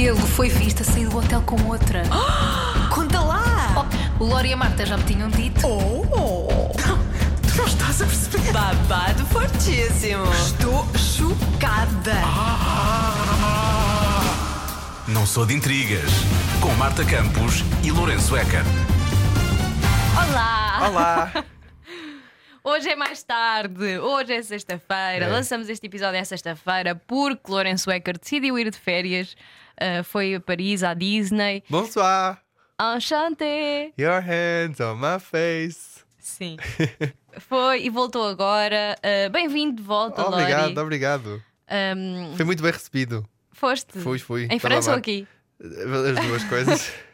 Ele foi visto a sair do hotel com outra. Conta lá! Oh, o Lori e a Marta já me tinham dito. Oh! Tu não estás a perceber? Babado fortíssimo. Estou chocada! Não sou de intrigas. Com Marta Campos e Lourenço Eker. Olá! Olá! Hoje é mais tarde, hoje é sexta-feira. É. Lançamos este episódio à sexta-feira porque Lourenço Ecker decidiu ir de férias. Uh, foi a Paris, à Disney. Bonsoir! Enchanté! Your hands on my face. Sim. Foi e voltou agora. Uh, Bem-vindo de volta, obrigado, Lori. obrigado. Um, Foi muito bem recebido. foste? Fui, fui. Em França ou aqui? As duas coisas.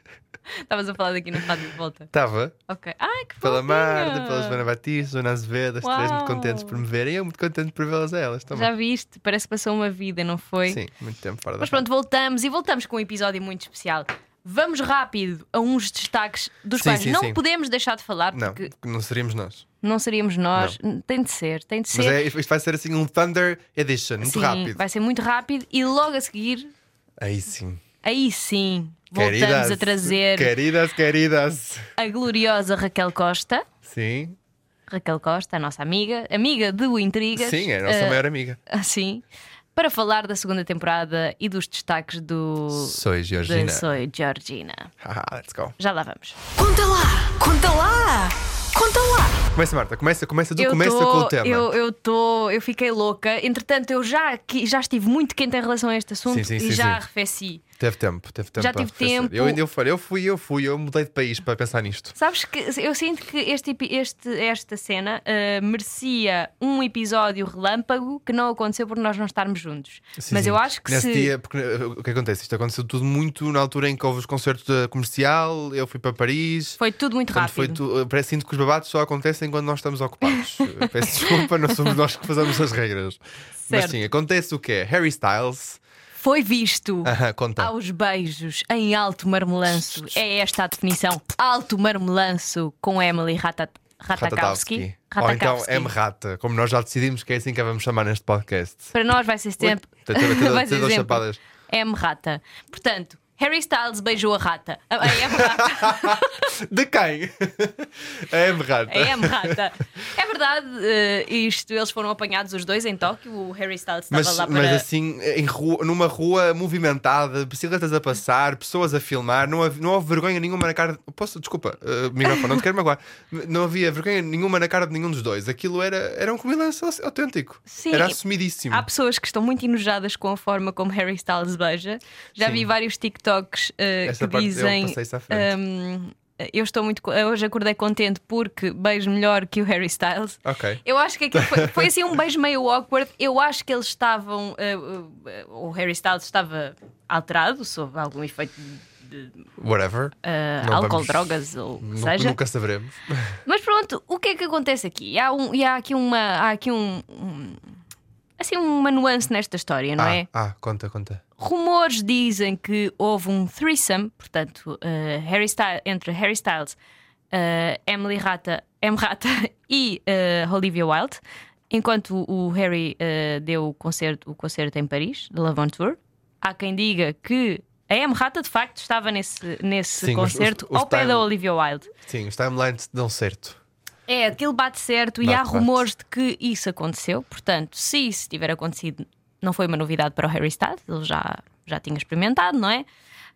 Estavas a falar daqui no rádio de volta. Estava Ok. Ai, que pela fofinha. Marta, pela Joana Batista, Joana Azevedo, as três muito contentes por me verem e eu muito contente por vê-las a elas também. Já viste? Parece que passou uma vida, não foi? Sim, muito tempo fora da Mas pronto, voltamos e voltamos com um episódio muito especial. Vamos rápido a uns destaques dos Sim, quais sim, não sim. podemos deixar de falar, Não, porque não seríamos nós. não seríamos nós. Tem de ser, tem de Mas ser. é, isto vai ser assim um Thunder Edition, muito rápido. vai ser muito rápido e logo a seguir, Aí sim. aí sim, voltamos Queridas, a trazer Queridas, queridas. a gloriosa Raquel Costa. Sim, Raquel Costa, a nossa amiga, amiga do Intrigas. sim, é a nossa eh, maior amiga. Assim, para falar da segunda temporada e dos destaques do. Sou Georgina. de Soy Georgina. Haha, let's go. Já lá vamos. Conta lá! Conta lá! Conta lá! Começa, Marta, começa, começa, tu Eu começa tô- com o tema. Eu, eu tô, eu fiquei louca. Entretanto, eu já, já estive muito quente em relação a este assunto Sim, sim, e sim, já sim. arrefeci. Teve tempo, teve tempo. Já tive tempo. Eu eu falei, eu fui, eu fui, eu mudei de país para pensar nisto. Sabes que eu sinto que este, este- esta cena ah, merecia um episódio relâmpago que não aconteceu por nós não estarmos juntos. Sim, Mas sim. eu acho que Nesse se. dia, porque uh, o que acontece? Isto aconteceu tudo muito na altura em que houve os concertos da comercial, eu fui para Paris. Foi tudo muito Portanto, foi rápido. tu, uh, parece sinto que os babados só acontecem quando nós estamos ocupados. Uh, Peço desculpa, não somos nós que fazemos as regras. Mas Certo. sim, acontece o quê? Harry Styles. Foi visto. Aham, conta. Aos beijos em alto marmelanço. É esta a definição. Alto marmelanço com Emily Ratat Ratakowski. Ou então Ratakowski. M Rata, como nós já decidimos que é assim que a vamos chamar neste podcast. Para nós vai ser sempre. Vai ser sempre chapadas. M Rata. Portanto, Harry Styles beijou a rata. A a M Rata. De quem? A M Rata. A M Rata. É verdade, eh, isto, eles foram apanhados os dois em Tóquio. O Harry Styles estava Mas, lá para. mas assim, em rua- numa rua movimentada, bicicletas a passar, pessoas a filmar, não, hav- não houve vergonha nenhuma na cara. Posso, desculpa, uh, microfone, não te quero magoar. Não havia vergonha nenhuma na cara de nenhum dos dois. Aquilo era, era um comilanço autêntico. Sim. Era assumidíssimo. Há pessoas que estão muito enojadas com a forma como Harry Styles beija. Já Sim. vi vários TikToks eh, Essa que parte eu dizem. frente. hum, eu estou muito. Hoje acordei contente porque beijo melhor que o Harry Styles. Ok. Eu acho que foi, foi assim um beijo meio awkward. Eu acho que eles estavam. eh, eh, o Harry Styles estava alterado sob algum efeito de Whatever. Não álcool, vamos- drogas ou seja. Nunca saberemos. Mas pronto, o que é que acontece aqui? Há, um, e há aqui uma. Há aqui um, um- Assim, uma nuance nesta história, não ah, é? ah, conta, conta. Rumores dizem que houve um threesome, portanto, eh, Harry Styles, entre Harry Styles, eh, Emily Rata, M. Rata e eh, Olivia Wilde, enquanto o Harry deu o concerto, o concerto em Paris, de Love on Tour. Há quem diga que a M. Rata de facto estava nesse, nesse Sim, os- concerto os- os ao pé da Olivia Wilde. Sim, os timelines dão certo. É, aquilo bate certo e há bate. rumores de que isso aconteceu. Portanto, se isso tiver acontecido, não foi uma novidade para o Harry Styles, ele já, já tinha experimentado, não é?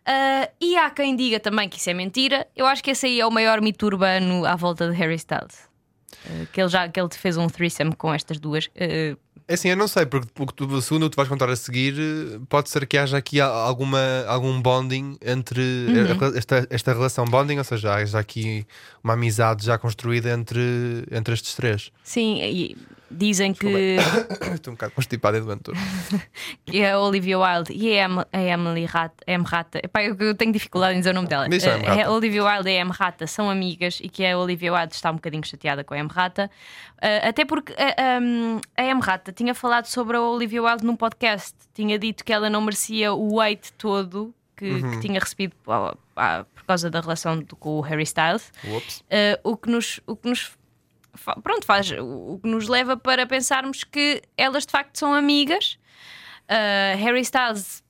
Ah, e há quem diga também que isso é mentira. Eu acho que esse aí é o maior mito urbano à volta de Harry Styles. Ah, que, ele já que ele fez um threesome com estas duas. ah, É assim, eu não sei, porque o que tu- segundo o que tu vais contar a seguir, pode ser que haja aqui alguma, algum bonding entre Uhum. esta, esta relação bonding, ou seja, haja aqui uma amizade já construída entre, entre estes três. sim, e dizem que. Estou um bocado constipado do Antônio. que é a Olivia Wilde e a Em- a Emily Rata, M. Rata. Epá, eu, tenho dificuldade em dizer o nome dela. Diz M. Eh, a Olivia Wilde e a M. Rata são amigas e que a Olivia Wilde está um bocadinho chateada com a M. Rata. Eh, até porque a, um, a M. Rata tinha falado sobre a Olivia Wilde num podcast. Tinha dito que ela não merecia o weight todo que, Uhum. que tinha recebido ah, ah, por causa da relação do- com o Harry Styles. Uh, o que nos, o que nos pronto, faz o que nos leva para pensarmos que elas de facto são amigas. Uh, Harry Styles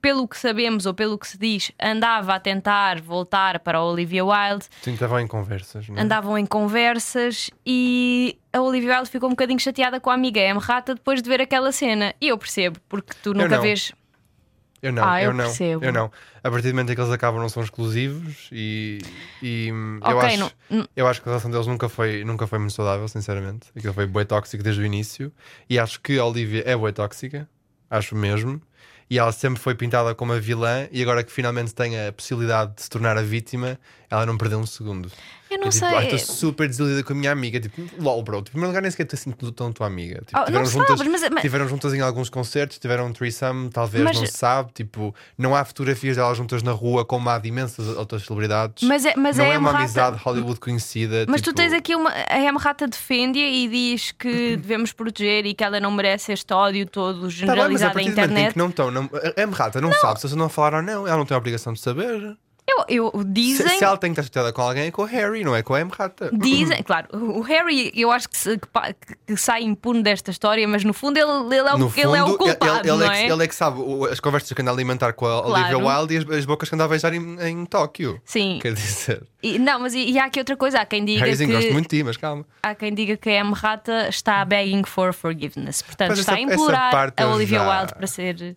pelo que sabemos ou pelo que se diz, andava a tentar voltar para a Olivia Wilde, Sim, estavam em conversas, não é? andavam em conversas e a Olivia Wilde ficou um bocadinho chateada com a amiga M. Rata depois de ver aquela cena. E eu percebo, porque tu nunca vês. Eu não, Ah, eu, eu não. percebo. Eu não. A partir do momento em que eles acabam, não são exclusivos e, e hum, eu, acho, não- eu acho que a relação deles nunca foi, nunca foi muito saudável, sinceramente. Aquilo foi bué tóxico desde o início e acho que a Olivia é bué tóxica, acho mesmo. E ela sempre foi pintada como a vilã e agora que finalmente tem a possibilidade de se tornar a vítima, ela não perdeu um segundo. Eu não É tipo, sei. "Ai, estou super desiludida com a minha amiga. Tipo, lol, bro. Tipo, em primeiro lugar, nem sequer assim tudo tão tua amiga. Tipo, Oh, não tiveram, juntas, sabes, mas- mas- tiveram juntas em alguns concertos, tiveram um threesome, talvez, Mas- não se sabe. Tipo, não há fotografias delas juntas na rua, como há de imensas outras celebridades. Mas é, mas não é M. uma Rata- amizade Hollywood conhecida. Mas tu tipo, tens aqui uma. A M. Rata defende e diz que devemos proteger e que ela não merece este ódio todo Tá bem, mas a generalizado partir momento em internet. que não estão, não, a M. Rata não, sabe se eles não falaram ou não, ela não tem a obrigação de saber. Eu, eu- Se, dizem. se ela tem que estar chateada com alguém, é com o Harry, não é com a M. Rata. Dizem, claro, o Harry eu acho que, se- que que- sai impune desta história, mas no fundo ele, ele, é, o, No fundo, ele é o culpado, ele, ele não é é? que, ele é que sabe as conversas que anda a alimentar com a Olivia Claro. Wilde e as, as bocas que anda a beijar em, em Tóquio. Sim. Quer dizer, E- não, mas e, e há aqui outra coisa, há quem diga Harryzinho, gosto que muito de ti, mas calma. há quem diga que a M. Rata está begging for forgiveness, portanto Pois está essa- a implorar a Olivia já- Wilde para ser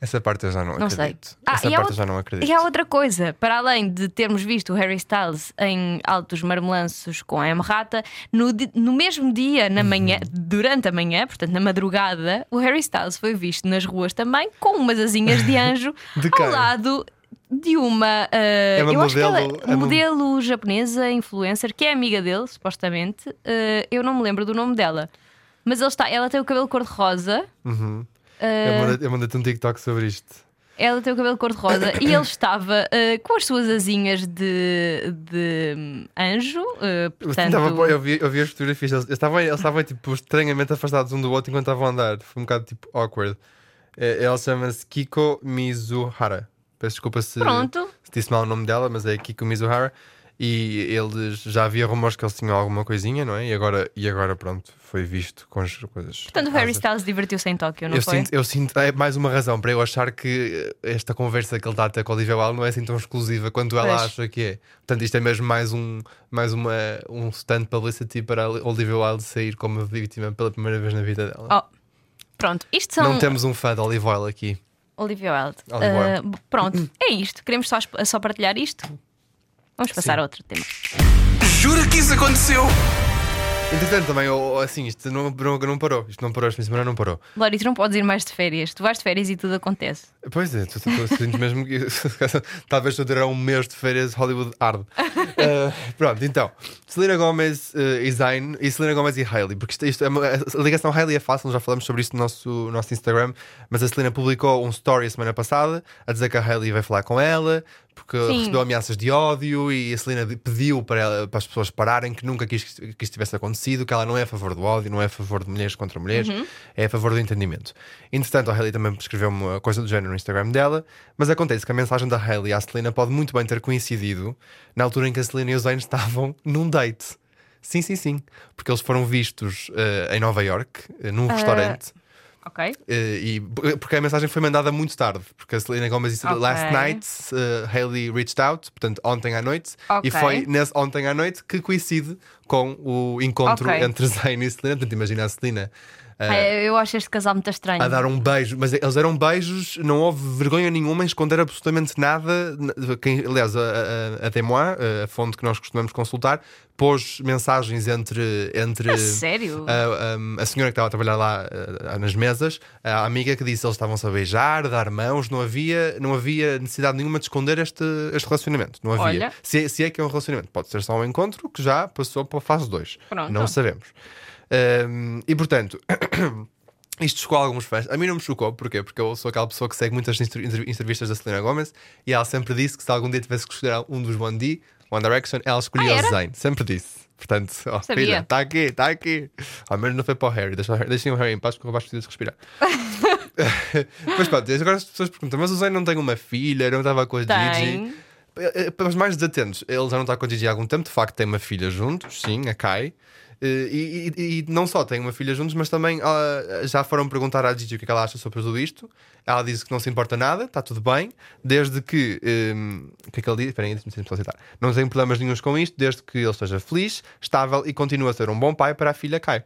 Essa parte eu já não, Não sei. acredito. Ah, Essa parte eu já não acredito. E há outra coisa, para além de termos visto o Harry Styles em altos marmelanços com a M. Rata, no, no mesmo dia, na manhã, Uhum. durante a manhã, portanto na madrugada, o Harry Styles foi visto nas ruas também com umas asinhas de anjo De ao lado de uma, uh, uma eu acho que ela modelo- é é uma- modelo japonesa, influencer, que é amiga dele, supostamente. Uh, eu não me lembro do nome dela. Mas ele está, ela tem o cabelo cor-de-rosa. Uhum. Uh, Eu mandei- Eu mandei-te um TikTok sobre isto. ela tem o cabelo cor-de-rosa e ele estava uh, com as suas asinhas de, de hum, anjo. uh, Eu, portanto, tava- eu vi, eu vi as fotografias, eles eles estavam, eles estavam tipo, estranhamente afastados um do outro enquanto estavam a andar. Foi um bocado tipo awkward. É, Ela chama-se Kiko Mizuhara. Peço desculpa se, Pronto. se disse mal o nome dela, mas é Kiko Mizuhara. E eles já havia rumores que eles tinham alguma coisinha, não é? E agora, e agora pronto, foi visto com as coisas. portanto, o Harry. Styles divertiu-se em Tóquio, não eu foi? sinto, eu sinto, é mais uma razão para eu achar que esta conversa que ele está a ter com a Olivia Wilde não é assim tão exclusiva quanto ela Pois. acha que é. Portanto, isto é mesmo mais um, mais uma, um stand publicity para a Olivia Wilde sair como vítima pela primeira vez na vida dela. Oh, pronto, isto são Não temos um fã de Olivia Wilde aqui. Olivia Wilde. Olivia Wilde. Uh, pronto, é isto. Queremos só, só partilhar isto? Vamos passar Sim. a outro tema. Jura que isso aconteceu? Entretanto, também, oh, assim, isto não, não, não parou. Isto não parou, esta semana não parou. Lori, tu não podes ir mais de férias. Tu vais de férias e tudo acontece. Pois é, tu, tu, tu, sinto mesmo que talvez eu terá um mês de férias Hollywood arde. Uh, pronto, então, Selena Gomez uh, e Zayn e Selena Gomez e Hailey, porque isto, isto é uma, a ligação Hailey é fácil, já falamos sobre isso no nosso, no nosso Instagram, mas a Selena publicou um story a semana passada a dizer que a Hailey vai falar com ela. Porque Sim. recebeu ameaças de ódio e a Selena pediu para, ela- para as pessoas pararem que nunca quis que isto tivesse acontecido, que ela não é a favor do ódio, não é a favor de mulheres contra mulheres, é a favor do entendimento. Entretanto, a Hailey também escreveu uma coisa do género no Instagram dela, mas acontece que a mensagem da Hailey à Selena pode muito bem ter coincidido na altura em que a Selena e o Zayn estavam num date. Sim, sim, sim. Porque eles foram vistos eh, em Nova York, eh, num restaurante. Ok? Eh, e, porque a mensagem foi mandada muito tarde, porque a Selena Gomez disse Ok. last night uh, Hailey reached out, portanto ontem à noite, Ok. e foi nesse ontem à noite que coincide com o encontro Ok. entre Zayn e Selena. Portanto, imagina a Selena É, eu acho este casal muito estranho. a dar um beijo, mas eles eram beijos, não houve vergonha nenhuma em esconder absolutamente nada. Quem, aliás, a, a, a Témoin, a fonte que nós costumamos consultar, pôs mensagens entre. entre A sério? a, a- a senhora que estava a trabalhar lá nas mesas, a amiga que disse que eles estavam-se a beijar, a dar mãos, não havia, não havia necessidade nenhuma de esconder este, este relacionamento. Não havia. Olha. Se, se é que é um relacionamento, pode ser só um encontro que já passou para a fase 2. Pronto. Não sabemos. Ehm, e portanto. Isto chocou alguns fãs. A mim não me chocou, porquê? Porque eu sou aquela pessoa que segue muitas entrevistas da Selena Gomez e ela sempre disse que se algum dia tivesse que escolher um dos One D, One Direction, ela escolhia Ah, o? Zayn. Sempre disse. Portanto, ó, Sabia. filha, está aqui, está aqui. Ao menos não foi para o Harry. Deixa o Harry- Deixem o Harry em paz porque o Vasco precisa de respirar. mas pronto, agora as pessoas perguntam: mas o Zayn não tem uma filha, não estava com a Gigi? Tem. Eh, Para os mais desatentos, ele já não está com a Gigi há algum tempo, de facto tem uma filha juntos, sim, a Kai. Eh, E, e- e não só têm uma filha juntos, mas também ah, já foram perguntar à Gigi o que é que ela acha sobre tudo isto. Ela disse que não se importa nada, está tudo bem, desde que. ehm, o que é que ele diz? Espera aí, deixa-me citar. Não tem problemas nenhums com isto, desde que ele esteja feliz, estável e continua a ser um bom pai para a filha Kai.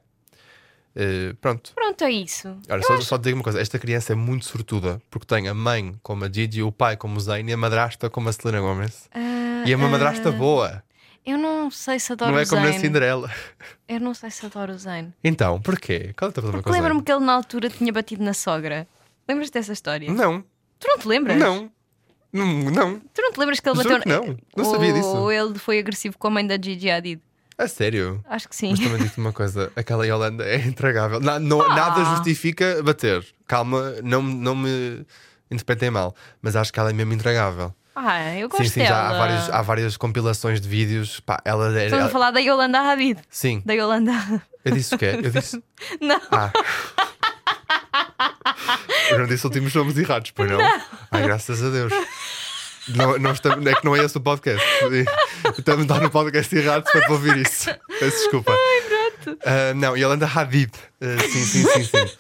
Eh, pronto. Pronto, é isso. Olha, só, só te digo uma coisa: esta criança é muito sortuda porque tem a mãe como a Gigi, o pai como o Zayn e a madrasta como a Selena Gomez. Ah, E é uma madrasta ah, boa, Eu não sei se adoro não é como na Zayn. Cinderela. Eu não sei se adoro o Zayn. Então, porquê? Qual é o teu problema Porque o lembro-me que ele na altura tinha batido na sogra. Lembras dessa história? Não, Tu não te lembras? não, não, não. Tu não te lembras que ele Juro bateu que não. Não sabia Ou disso. ele foi agressivo com a mãe da Gigi Hadid? A sério. Acho que sim. Mas também digo-te uma coisa: aquela Yolanda é intragável. Na- não- Ah. Nada justifica bater. Calma, não, não me interpretem mal, mas acho que ela é mesmo intragável. Ah, eu gosto Sim, sim, dela. já há, vários, há várias compilações de vídeos. Pá, ela é. Estamos a ela- falar da Yolanda Hadid. Sim, Da Yolanda. eu disse o quê? Eu disse. Não. Ah. Eu não disse últimos nomes errados, pois não? Ai, graças a Deus. Não, não estamos, é que não é esse o podcast. Estamos a dar no podcast errado para ouvir isso. Peço desculpa. Ah, não, Yolanda Hadid. Ah, sim, sim, sim, sim.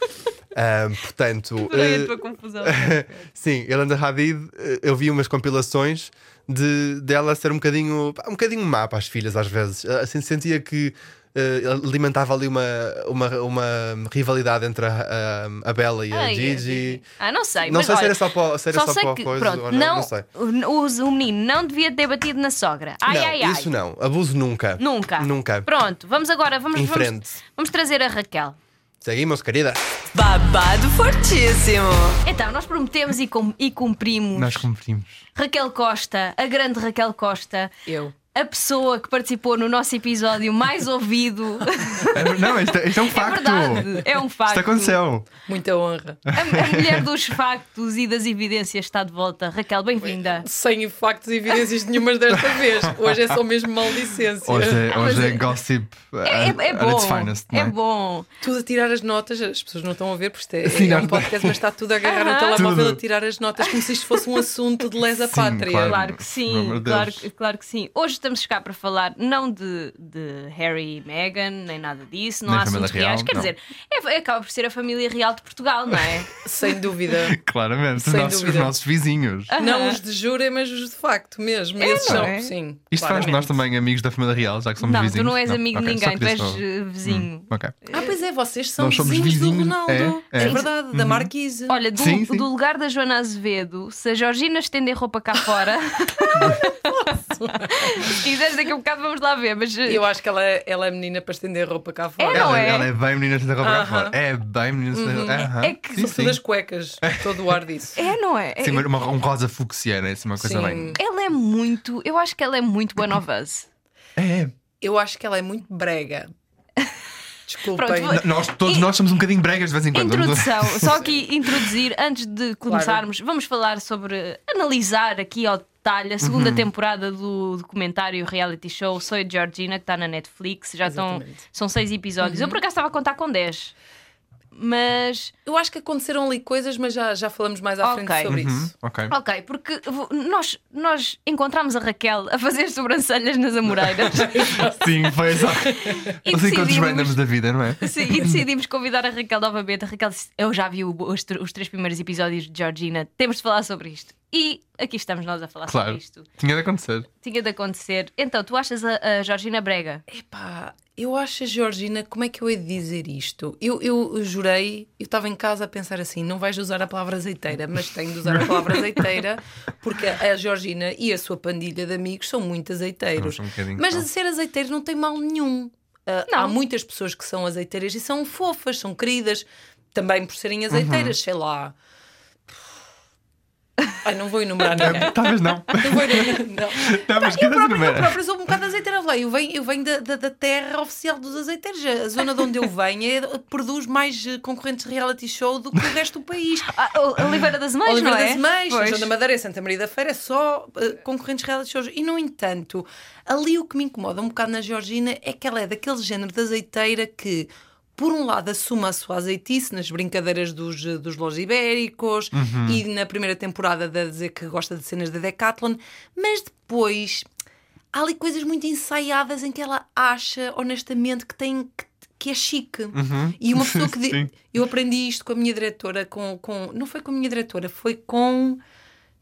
Ah, portanto, Adorei a ah, tua confusão. sim, Yolanda Hadid, eh, eu vi umas compilações de dela ser um bocadinho, um bocadinho má para as filhas às vezes. Eh, Assim, sentia que eh, alimentava ali uma, uma, uma rivalidade entre a, a, a Bella e a Ai, Gigi. Ah, não sei. Não sei se olha, era só para, se era só só para que, coisa pronto, não, não, não sei. o, o menino não devia ter batido na sogra. Ai, não, ai, ai. isso não. Abuso nunca. Nunca. Nunca. Pronto, vamos agora, vamos, vamos, vamos trazer a Raquel. Seguimos, querida. Babado fortíssimo. Então, nós prometemos e, cum- e cumprimos. Nós cumprimos. Raquel Costa, a grande Raquel Costa, Eu. A pessoa que participou no nosso episódio mais ouvido. É- Não, isto, é- isto é um É facto. verdade, é um facto. Isto aconteceu. Muita honra. A, a mulher dos factos e das evidências está de volta. Raquel, bem-vinda. Sem factos e evidências nenhumas desta vez. Hoje é só mesmo maldicência. Hoje é, Ah, hoje é é- gossip É, at, é at bom. its finest. é é? bom. Tudo a tirar as notas, as pessoas não estão a ver porque isto é, Sim, é um podcast, mas está tudo a agarrar no Aham. telemóvel Tudo. a tirar as notas como se isto fosse um assunto de lesa Sim, pátria. claro. Claro que sim, claro, claro que sim. Hoje estamos cá para falar não de, de Harry e Meghan, nem nada disso, não Nem há família assuntos reais. real, Quer não. dizer, é, acaba por ser a família real de Portugal, não é? Sem dúvida. Claramente, os Sem nossos, os dúvida. nossos vizinhos. Não os de júri, mas os de facto mesmo. É, Esses não são, é? sim. Isto faz de nós também amigos da família real, já que somos não, vizinhos. tu não és amigo de ok, só ninguém, tu és eh, vizinho. Hum, ok. Ah, pois é, vocês são somos vizinhos, do vizinhos, Ronaldo. é, É, é. verdade, da Marquise. Olha, do, Sim, sim. do lugar da Joana Azevedo, se a Georgina estender roupa cá fora. se quiseres, daqui a um bocado vamos lá ver. Mas eh, Eu acho que ela é, ela é menina para estender roupa cá fora. É, não Ela, é? ela é bem menina de roupa cá Aham. fora. É bem menina de Aham. É que- Sim, Sobretudo sim. as cuecas, todo o ar disso. é, não é? Sim, uma- uma- um rosa fucsiana, assim, uma coisa Sim. bem. Ela é muito. Eu acho que ela é muito One of Us. É, Eu acho que ela é muito brega. Desculpem. Pronto, nós, todos nós somos um bocadinho bregas de vez em quando. Introdução, só aqui introduzir, antes de começarmos, vamos falar sobre, analisar aqui ao detalhe a segunda Uhum. temporada do documentário reality show Sou a Georgina, que está na Netflix. Já estão, são seis episódios. Uhum. Eu por acaso estava a contar com 10. Mas, Eu acho que aconteceram ali coisas, mas já, já falamos mais à frente Ok. sobre Uhum, isso. ok. ok, porque nós, nós encontramos a Raquel a fazer sobrancelhas nas Amoreiras Sim, foi exato. e Os encontros randoms decidimos, da vida, não é? sim, e decidimos convidar a Raquel novamente. A Raquel disse: Eu já vi os, os três primeiros episódios de Georgina, temos de falar sobre isto. E aqui estamos nós a falar Claro. sobre isto. Tinha de acontecer. Tinha de acontecer. Então, tu achas a, a Georgina Brega? Epá, eu acho a Georgina, como é que eu hei de dizer isto? Eu, eu jurei, eu estava em casa a pensar assim: não vais usar a palavra azeiteira, mas tenho de usar a palavra azeiteira, porque a Georgina e a sua pandilha de amigos são muito azeiteiros. Um mas de ser azeiteiro não tem mal nenhum. Não. há muitas pessoas que são azeiteiras e são fofas, são queridas, também por serem azeiteiras, sei lá. Ai, não vou enumerar ninguém. Talvez não. Não vou enumerar, não. Não, mas Eu que própria, eu própria sou um bocado azeiteira. Lá, Eu venho, eu venho da, da, da terra oficial dos azeiteiros. A zona de onde eu venho é, produz mais eh, concorrentes de reality show do que o resto do país. Ah, o- Oliveira das Mães, Oliveira não é? das Mães. João da Madeira e Santa Maria da Feira é só eh, concorrentes de reality shows. E, no entanto, ali o que me incomoda um bocado na Georgina é que ela é daquele género de azeiteira que. Por um lado, assume a sua azeitice nas brincadeiras dos, dos Los Ibéricos e na primeira temporada de dizer que gosta de cenas da Decathlon, mas depois há ali coisas muito ensaiadas em que ela acha, honestamente, que tem. Que, que é chique. E uma pessoa que. Sim. Eu aprendi isto com a minha diretora, com, com. Não foi com a minha diretora, foi com.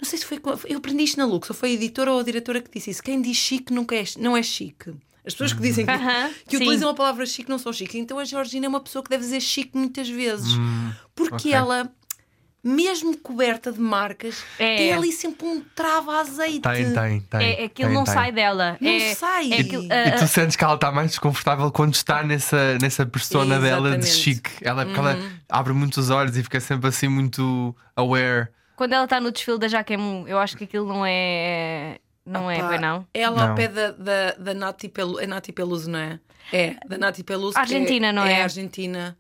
Não sei se foi com. Eu aprendi isto na Lux, ou foi a editora ou a diretora que disse isso. Quem diz chique nunca é, não é chique. As pessoas que dizem que, que utilizam a palavra chique não são chique. Então a Georgina é uma pessoa que deve dizer chique muitas vezes. porque ok. ela, mesmo coberta de marcas, É. tem ali sempre um trava a azeite. Tem, tem, tem. É, aquilo tem, não tem. sai dela. Não é, sai. é aquilo- E tu sentes que ela está mais desconfortável quando está nessa, nessa persona dela de chique. Ela, porque ela abre muitos olhos e fica sempre assim muito aware. Quando ela está no desfile da Jaquemus, eu acho que aquilo não é. Não é, Pá, pois não? Ela Não. ao pé da, da, da Nati Peluso. É Nati Peluso, não é? É, da Nati Peluso. que Argentina, não é? É Argentina.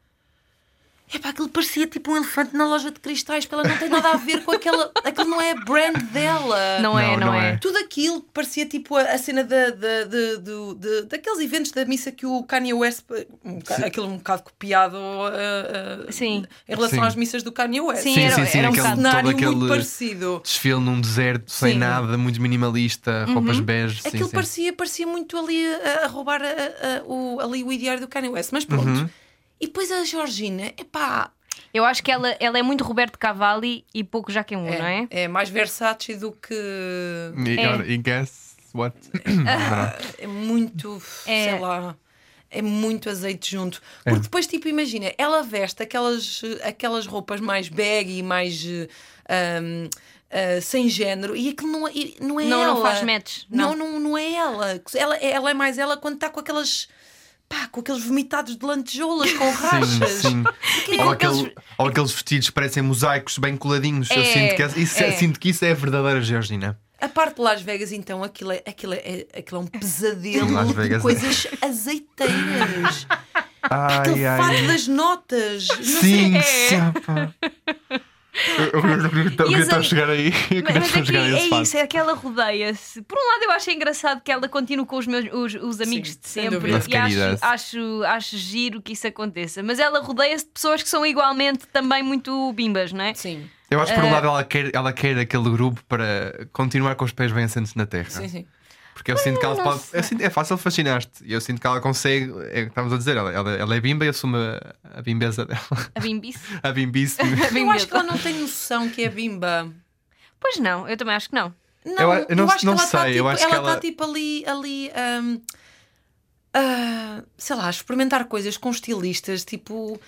É pá, aquilo parecia tipo um elefante na loja de cristais, porque ela não tem nada a ver com aquela. Aquilo não é brand dela. Não, é, Não, não, não é. é. Tudo aquilo parecia tipo a, a cena da, da, de- do- de- daqueles eventos da missa que o Kanye West. Um, aquilo um bocado copiado uh, uh, Sim. em relação Sim. às missas do Kanye West. Sim, era- era um um bocado. cenário todo aquele muito parecido. desfile num deserto sem Sim. nada, muito minimalista, roupas bege. sim, Aquilo sim. parecia, parecia muito ali a, a roubar a- a- o, ali o ideário do Kanye West, mas pronto. E depois a Georgina, epá, Eu acho que ela, ela é muito Roberto Cavalli e pouco Jaquemus, não é? é, é mais Versace do que. E, É. e guess what? É muito, É. sei lá. É muito azeite junto. Porque depois, tipo, imagina, ela veste aquelas, aquelas roupas mais baggy, mais eh, ahm, ah, sem género, e aquilo não, é- e não é Não, ela. não faz match, Não, não. não, não é ela. Ela, ela é mais ela quando está com aquelas. Pá, com aqueles vomitados de lantejoulas com rachas. Sim, sim. Ou, aqueles- aquele- ou aqueles vestidos que parecem mosaicos bem coladinhos. Eu É, sinto que, isso, é. sinto que isso é a verdadeira Georgina. A parte de Las Vegas, então, aquilo é, aquilo é, aquilo é um pesadelo Las de é- coisas azeiteiras. Ai, Aquele fato ai. das notas. Sei- Sim, É. Eu- eu- eu- eu- a chegar aí. Eu Mas, mas aqui é fato. isso, é que ela rodeia-se. Por um lado, eu acho engraçado que ela continue com os, meus, os, os amigos Sim, de sem sempre e acho, acho, acho giro que isso aconteça. Mas ela rodeia-se de pessoas que são igualmente também muito bimbas, não é? Sim, Eu acho que por um Eh, lado ela quer, ela quer aquele grupo para continuar com os pés bem assentos na terra. sim, sim. Porque eu sinto que ela pode. Eu sinto, é fácil fascinar-te. E eu sinto que ela consegue. É o que estávamos a dizer. Ela, ela, ela é bimba e assume a, a bimbeza dela. A bimbice. A bimbice. Eu acho que ela não tem noção que é bimba. Pois não, eu também acho que não. Não, Eu eu não- acho que não ela está sei, tipo, eu acho ela que está ela- tipo ali, ali ahm, ah, sei lá, experimentar coisas com estilistas, tipo.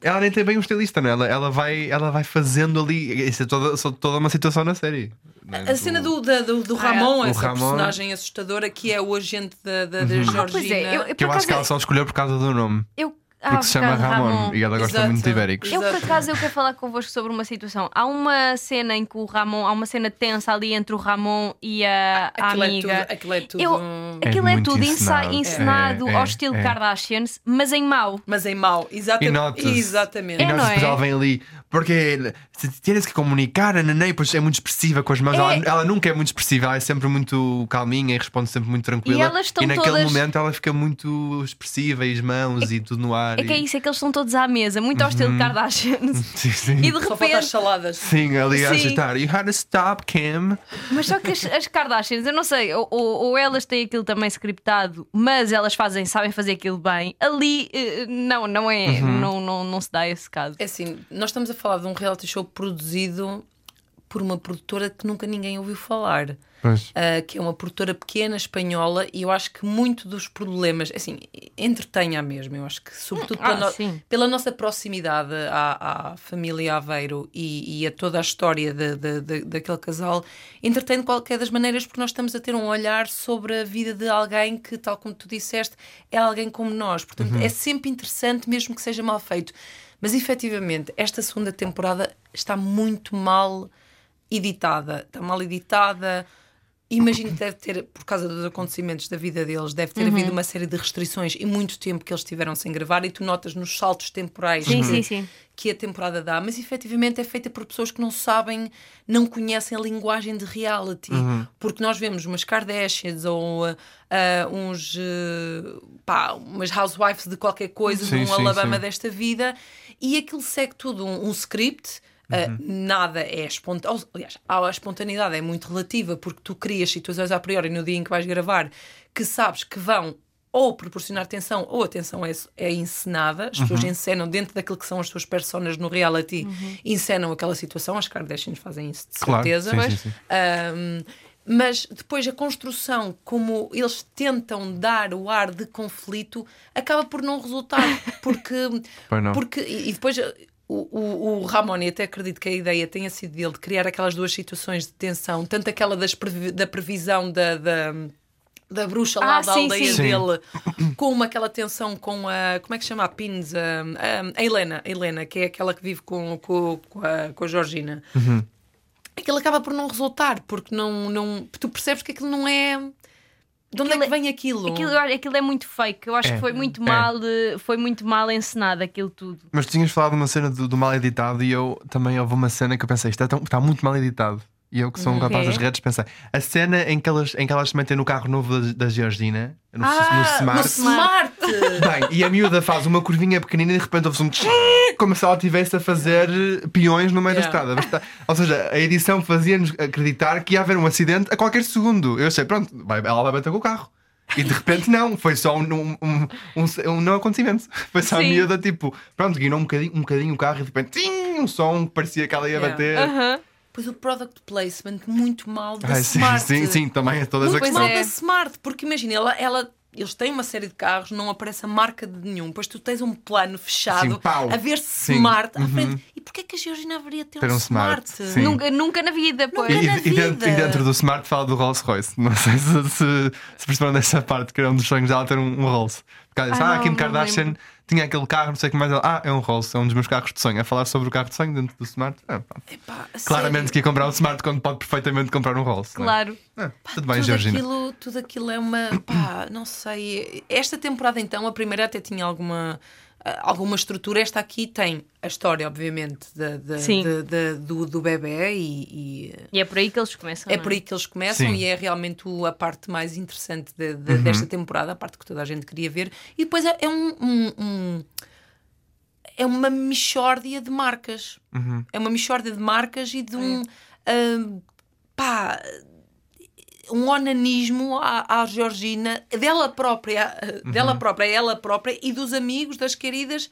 ela nem tem bem um estilista, não é? Ela, ela, vai, ela vai fazendo ali. Isso é toda, toda uma situação na série. Não é? A cena do, do, do Ramon, O essa Ramon. personagem assustadora que é o agente da, da, da Uhum. Georgina. Ah, é, eu, eu, Que eu acho que ela acaso, só escolheu por causa do nome. eu, ah, Porque se chama de Ramon, e ela gosta Exato. muito de ibéricos. Eu, por acaso, eu quero falar convosco sobre uma situação. Há uma cena em que o Ramon, há uma cena tensa ali entre o Ramon e a, a Aquilo amiga. É tudo, aquilo é tudo. Eu- É Aquilo é, muito tudo encenado. É, é, ao estilo é. Kardashians, mas em mau. Mas em mau, E exatamente. notas. exatamente. E É, nós é? ela vem ali, porque se tens que comunicar, neném, pois é muito expressiva com as mãos. É. Ela, ela nunca é muito expressiva, ela é sempre muito calminha e responde sempre muito tranquila. E elas estão naquele todas- momento ela fica muito expressiva e as mãos e tudo no ar. É que é isso, é que eles estão todos à mesa, muito ao estilo Kardashians. Sim, sim. E de Só repente. saladas. Sim, ali a Sim. agitar. You had to stop, Kim. Mas só que as, as Kardashians, eu não sei, ou, ou- ou elas têm aquilo também scriptado, mas elas fazem, sabem fazer aquilo bem. Ali, eh, não, não é, Uhum. não, não, não se dá esse caso. É assim, nós estamos a falar de um reality show produzido por uma produtora que nunca ninguém ouviu falar. Uh, que é uma produtora pequena espanhola e eu acho que muito dos problemas, assim, entretém a mesma. Eu acho que, sobretudo Ah, pela, no- pela nossa proximidade à, à família Aveiro e, e a toda a história de, de- de- daquele casal, entretém de qualquer das maneiras porque nós estamos a ter um olhar sobre a vida de alguém que, tal como tu disseste, é alguém como nós. Portanto, é sempre interessante, mesmo que seja mal feito. Mas efetivamente, esta segunda temporada está muito mal editada. Está mal editada. Imagino que deve ter, por causa dos acontecimentos da vida deles, deve ter Uhum. havido uma série de restrições e muito tempo que eles tiveram sem gravar, e tu notas nos saltos temporais Sim, que, sim, sim. que a temporada dá, mas efetivamente é feita por pessoas que não sabem, não conhecem a linguagem de reality. Porque nós vemos umas Kardashians ou ah, uns ah, pá, umas housewives de qualquer coisa, Sim, num sim, Alabama sim. desta vida, e aquilo segue tudo um, um script. Uh, nada é espontâneo. Aliás, a espontaneidade é muito relativa porque tu crias situações a priori no dia em que vais gravar que sabes que vão ou proporcionar tensão ou a tensão é, é encenada. As pessoas encenam dentro daquilo que são as suas personas no reality, encenam aquela situação. As Kardashians fazem isso de Claro, certeza. sim, sim, sim. Um, mas depois a construção, como eles tentam dar o ar de conflito, acaba por não resultar. Porque. Pois não. porque e depois. O, o, o Ramon, e até acredito que a ideia tenha sido dele de criar aquelas duas situações de tensão, tanto aquela das previ- da previsão da, da, da bruxa lá Ah, da sim, aldeia sim. dele, como aquela tensão com a. Como é que se chama a Pins? A, a, a Helena, a Helena, que é aquela que vive com, com, com, a, com a Georgina aquilo acaba por não resultar, porque não, não, tu percebes que aquilo não é. De onde Aquilo é que vem aquilo? Aquilo, aquilo é muito fake. Eu acho É, que foi muito, é. mal, eh, foi muito mal encenado aquilo tudo. Mas tu tinhas falado de uma cena do, do mal editado e eu também houve uma cena que eu pensei, isto é tão- está muito mal editado. E eu, que sou um rapaz É. das redes, pensei, a cena em que elas, em que elas se metem no carro novo da, da Georgina, no, no ah, Smart. no Smart! Bem, e a miúda faz uma curvinha pequenina e de repente ouve-se um tchim, como se ela estivesse a fazer peões no meio Yeah. da estrada. Mas tá- Ou seja, a edição fazia-nos acreditar que ia haver um acidente a qualquer segundo. Eu achei, pronto, vai- ela vai bater com o carro. E de repente não, foi só um, um, um, um- um não acontecimento. Foi só a Sim. miúda, tipo, pronto, guinou um bocadinho, um bocadinho o carro e de repente, tim, um som que parecia que ela ia Yeah. bater. Aham. Pois o product placement muito mal da Ai, sim, Smart. sim, sim, também é toda essa Muito mal é. da Smart, porque imagina, ela, ela, eles têm uma série de carros, não aparece a marca de nenhum, depois tu tens um plano fechado Sim, a ver Sim. Smart à Uhum. frente. E porquê que a Georgina haveria ter, Ter um, um Smart, Smart? Nunca, nunca na vida, pois. Nunca E, na e dentro, vida. e dentro do Smart fala do Rolls Royce. Não sei se, se, se perceberam dessa parte, que era um dos sonhos dela ter um, um Rolls. Porque ela disse: Ah, Ah, Kim Kardashian lembro. Tinha aquele carro, não sei o que mais. Ah, é um Rolls, é um dos meus carros de sonho. A falar sobre o carro de sonho dentro do Smart. Ah, pá. Epá, Claramente sério. que ia comprar um Smart quando pode perfeitamente comprar um Rolls. é? Claro. Ah, tudo bem, tudo Georgina. aquilo, tudo aquilo é uma. Pá, não sei. Esta temporada, então, a primeira até tinha alguma. Ah, Alguma estrutura, esta aqui tem a história, obviamente, Sim. da- da- do, do bebê e, e, E é por aí que eles começam. é não por aí que eles começam Sim. e é realmente o- a parte mais interessante de- de- Uhum. desta temporada, a parte que toda a gente queria ver. E depois é, é um, um- um- é uma mixórdia de marcas. Uhum. É uma mixórdia de marcas e de um ah, pá, um onanismo à, à Georgina, dela própria, Uhum. dela própria, ela própria e dos amigos, das queridas.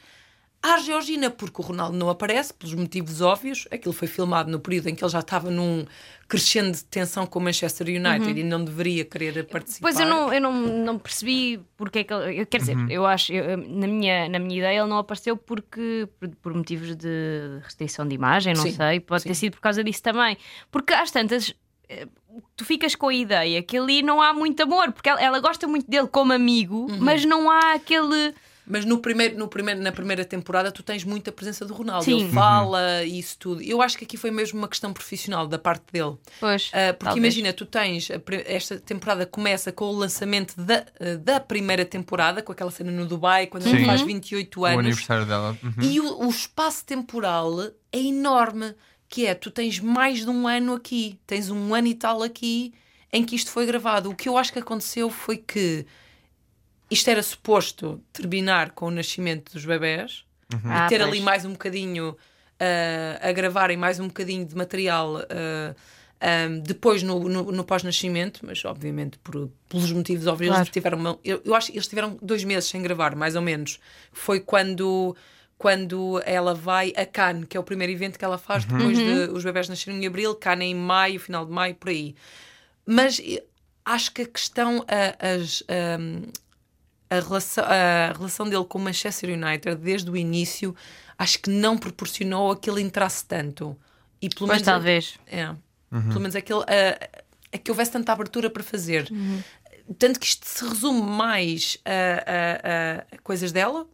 À Georgina, porque o Ronaldo não aparece, pelos motivos óbvios. Aquilo foi filmado no período em que ele já estava num crescendo de tensão com o Manchester United e não deveria querer participar. Pois eu não, eu não, não percebi porque é que ele. eu- Quer dizer, Uhum. eu acho, eu- na, minha, na minha ideia, ele não apareceu porque por, por motivos de restrição de imagem, não Sim, sei, pode ter sim. sido por causa disso também. Porque às tantas. Tu ficas com a ideia que ali não há muito amor, porque ela, ela gosta muito dele como amigo, Uhum. mas não há aquele. Mas no primeiro, no primeiro, na primeira temporada tu tens muita presença do Ronaldo. Sim. Ele fala e isso tudo. Eu acho que aqui foi mesmo uma questão profissional da parte dele. Pois, Ah, porque talvez. imagina, tu tens. Esta temporada começa com o lançamento da, ah, da primeira temporada, com aquela cena no Dubai, quando ele Sim. faz 28 O anos. aniversário dela. Uhum. E o, o espaço temporal é enorme. Que é, tu tens mais de um ano aqui, tens um ano e tal aqui em que isto foi gravado. O que eu acho que aconteceu foi que isto era suposto terminar com o nascimento dos bebés Ah, e ter pois. ali mais um bocadinho ah, a gravarem mais um bocadinho de material ah, ah, depois no, no, no pós-nascimento, mas obviamente por, pelos motivos óbvios Claro. eles tiveram eu, eu acho que eles tiveram dois meses sem gravar, mais ou menos. Foi quando quando ela vai a Cannes, que é o primeiro evento que ela faz depois de os bebés nascerem em abril, Cannes é em maio, final de maio, por aí. Mas eh, acho que a questão, a, as, ahm, a, relação, a relação dele com o Manchester United desde o início, acho que não proporcionou a que ele entrasse tanto. E pelo Pois menos talvez. é. Pelo menos aquele, a, a que houvesse tanta abertura para fazer. Tanto que isto se resume mais a, a- a coisas dela,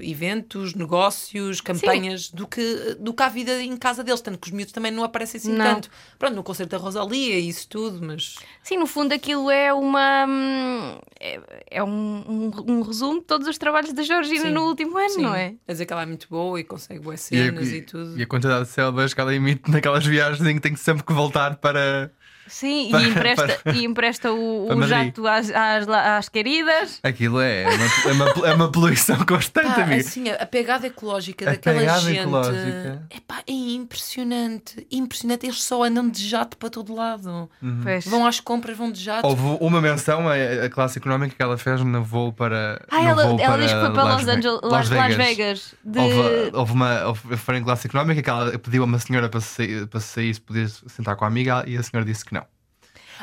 eventos, negócios, campanhas, do que, do que a vida em casa deles. Tanto que os miúdos também não aparecem assim Não. tanto. Pronto, no concerto da Rosalia e isso tudo, mas. Sim, no fundo aquilo é uma. hum, É, é um, um- um resumo de todos os trabalhos da Georgina Sim. no último ano, Sim, não é? A dizer que ela é muito boa e consegue boas E a, cenas e, tudo. e a quantidade de células que ela emite naquelas viagens em que tem sempre que voltar para, Sim, Para- e empresta, e empresta o, Para o jato às, às, às queridas. Aquilo é uma, é uma, é uma poluição constante, Pá, amigo. assim, a pegada ecológica A daquela pegada gente ecológica. epá, é impressionante. Impressionante. Eles só andam de jato para todo lado. Pois. Vão às compras, vão de jato. Houve uma menção a, a classe económica que ela fez no voo para. Ah, no ela, voo ela diz que foi para Los Angeles, Las, Las Vegas. De... Houve, houve uma. Houve, foi em classe económica que ela pediu a uma senhora para sair, para sair se podia sentar com a amiga e a senhora disse que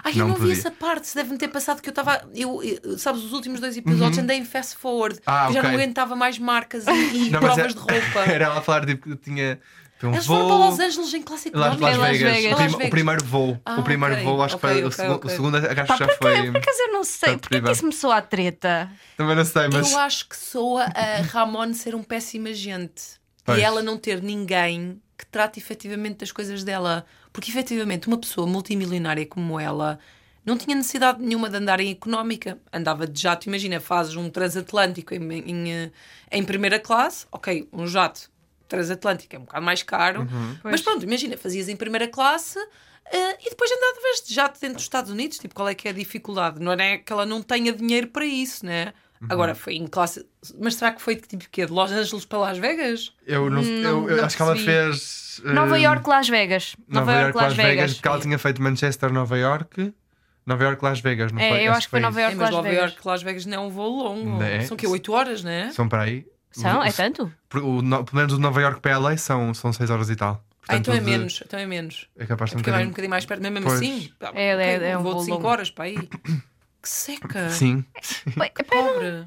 não. Ai, eu não não vi podia. essa parte. Se deve-me ter passado que eu estava. Eu, eu- sabes, os últimos dois episódios andei em fast forward. Uhum. Ah, que já não aguentava mais marcas e, e Não, provas é- de roupa. Era ela a falar tipo, que tinha. foi um Eles voo. foram para Los Angeles em classe Las. Las Las Vegas. Vegas. O, prim- Las o Vegas. primeiro voo. Ah, o primeiro ok. voo, acho que Ok, foi. o ok, segu- ok. O segundo, acho Pá, que já porquê? foi. Por acaso eu não sei. Foi Porquê que isso me soa à treta? Também não sei, mas. Eu acho que soa a Ramon ser um péssimo agente Pois. e ela não ter ninguém que trate efetivamente das coisas dela. Porque efetivamente uma pessoa multimilionária como ela não tinha necessidade nenhuma de andar em económica. Andava de jato, imagina, fazes um transatlântico em, em, eh, em primeira classe, ok, um jato transatlântico é um bocado mais caro, mas Pois. pronto, imagina, fazias em primeira classe. eh, e depois andavas de jato dentro dos Estados Unidos, tipo, qual é que é a dificuldade? Não é que ela não tenha dinheiro para isso, né? Agora foi em classe. Mas será que foi de tipo quê? De Los Angeles para Las Vegas? Eu, não, eu, eu não acho que ela fez. Nova York, Las Vegas. Nova, York, Las Vegas. Porque ela É, tinha feito Manchester, Nova York. Nova York, Las Vegas, não É, foi? eu acho que foi Nova É, York, mas Las Nova Vegas. York, Las Vegas não é um voo longo. Né? São que 8 horas, né? São para aí. São? O- É o- tanto? o- no- pelo menos o de Nova York para LA são, são 6 horas e tal. Ah, então é o de- menos, então é menos. É capaz de ser um Porque é mais um bocadinho. bocadinho mais perto, mesmo Pois. assim. É, é- é um voo voo de 5 longo. horas para aí. Que seca. Sim. Que pobre.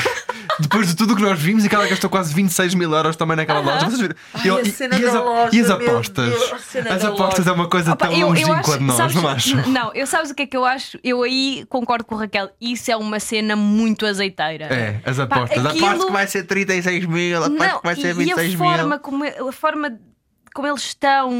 Depois de tudo o que nós vimos e que ela gastou quase 26 mil euros também naquela loja. Vocês viram? Ai, Eu- a e, cena e as, da a- loja, e as apostas? Deus, As apostas loja. é uma coisa Opa, tão longínqua de nós, sabes- não acham? Não, eu sabes o que é que eu acho? Eu aí concordo com a Raquel. Isso é uma cena muito azeiteira. É, as apostas. aquilo- Aposto que vai ser 36 mil, aposto Não, que vai ser e, e 26 a mil. forma como a forma como eles estão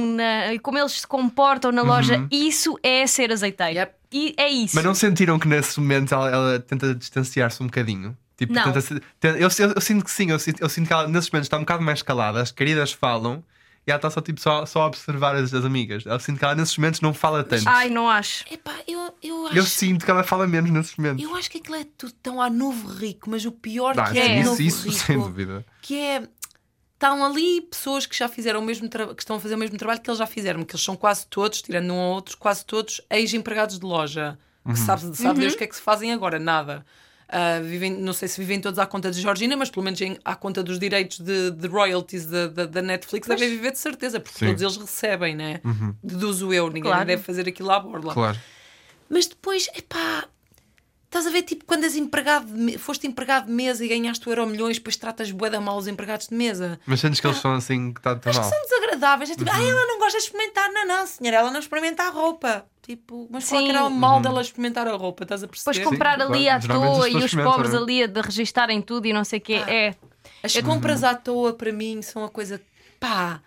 e como eles se comportam na loja, isso é ser azeiteiro. Yep. E é isso. Mas não sentiram que nesse momento ela, ela tenta distanciar-se um bocadinho? Tipo, Não. tenta tenta- eu, eu- eu sinto que sim, eu sinto, eu sinto que ela nesses momentos está um bocado mais calada, as queridas falam e ela está só, tipo, só, só a observar as, as amigas. Eu sinto que ela nesses momentos não fala tanto. Ai, não acho. Epá, eu, eu acho. eu sinto que ela fala menos nesses momentos. Eu acho que aquilo é tudo tão à novo rico, mas o pior Ah, que é, sim, a isso, novo isso rico, sem dúvida. que é estão ali pessoas que já fizeram o mesmo trabalho, que estão a fazer o mesmo trabalho que eles já fizeram, que eles são quase todos, tirando um ou outro, quase todos ex-empregados de loja. Uhum. Que sabe, sabe Deus o que é que se fazem agora? Nada. Ah, vivem, não sei se vivem todos à conta de Georgina, mas pelo menos em- à conta dos direitos de, de royalties da, Netflix devem viver de certeza, porque Sim. todos eles recebem, né? Deduzo eu, ninguém Claro. deve fazer aquilo à borla. Claro. Mas depois, epá, estás a ver, tipo, quando és empregado, de foste empregado de mesa e ganhaste o euro milhões, depois tratas bué da mal os empregados de mesa. Mas sentes que eles são assim que está tão Acho mal. são desagradáveis. É tipo, ah, ela não gosta de experimentar. Não, não, senhora, ela não experimenta a roupa. Tipo, mas qual Sim. que era o mal dela experimentar a roupa? Estás a perceber? Depois comprar claro. ali à Geralmente as toa e os pobres não é? ali a de registarem tudo e não sei o quê. É. As compras à toa, para mim, são uma coisa, pá,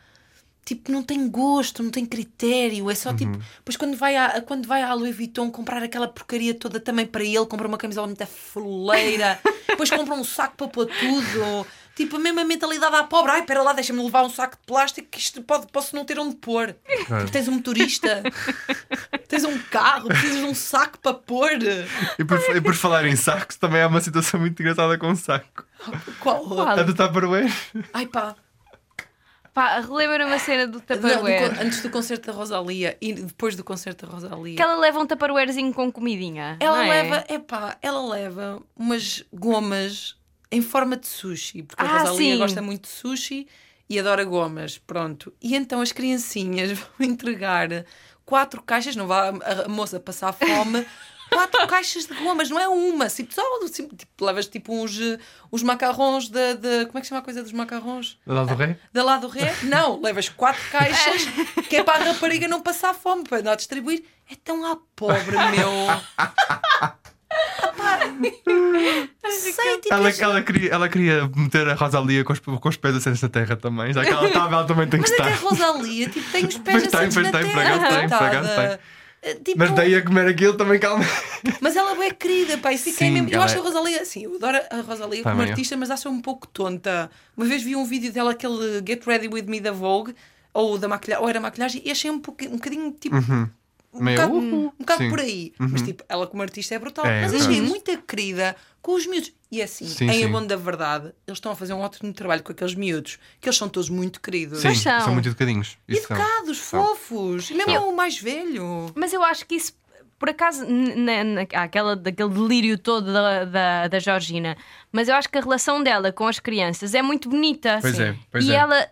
tipo, não tem gosto, não tem critério. É só tipo, depois quando vai, à, quando vai à Louis Vuitton comprar aquela porcaria toda também para ele, compra uma camisola muito fuleira, depois compra um saco para pôr tudo. Tipo, a mesma mentalidade à pobre. Ai, pera lá, deixa-me levar um saco de plástico que isto pode, posso não ter onde pôr. Porque tens um motorista, tens um carro, precisas de um saco para pôr. E por, e por falar em sacos, também há uma situação muito engraçada com o saco. Qual? Qual? A do Tupperware. Ai pá. Pá, relembra uma cena do Não, do Tupperware. antes do concerto da Rosalia e depois do concerto da Rosalia. Que ela leva um Tupperwarezinho com comidinha. Ela é? leva, epá, ela leva umas gomas em forma de sushi, porque a Ah, Rosalia sim. gosta muito de sushi e adora gomas, pronto. E então as criancinhas vão entregar quatro caixas, não vá a, a moça passar fome, quatro caixas de gomas, não é uma, tipo, só, tipo, tipo, levas tipo uns, eh, uns macarrons da, da- como é que se chama a coisa dos macarrons? Lá do rei? Da lá do ré? Não, levas quatro caixas que é para a rapariga não passar fome, para não a distribuir. É tão à pobre, meu. Sei, tipo, Ela, ela, queria, ela queria meter a Rosalia com os, com os pés assentes na terra também. Já que ela estava, ela também tem que mas até a estar. Rosalia tipo, tem os pés tem, pois na tem, terra, acaso tem, por acaso coitada. Eh, Tipo, Mas daí a comer aquilo também calma. mas ela é querida, pá, fiquei Sim, mesmo. Eu acho é- a Rosalia, assim, eu adoro a Rosalia como artista, mas acho um pouco tonta. Uma vez vi um vídeo dela, aquele Get Ready With Me da Vogue, ou da maquilhagem, ou era maquilhagem, e achei um, pouco, um bocadinho tipo. Uhum. um Meio, bocado, uhul. um bocado Sim. por aí. Mas tipo, ela como artista é brutal. É, mas brutal. achei muito querida com os miúdos. E assim, Sim, em sim. abono da verdade, eles estão a fazer um ótimo trabalho com aqueles miúdos, que eles são todos muito queridos. Sim, são. são muito educadinhos. Isso são. Educados, fofos. E mesmo o mais velho. Mas eu acho que isso, por acaso, na, aquela, daquele delírio todo da, da, da Georgina, mas eu acho que a relação dela com as crianças é muito bonita. Pois é, pois e é. ela.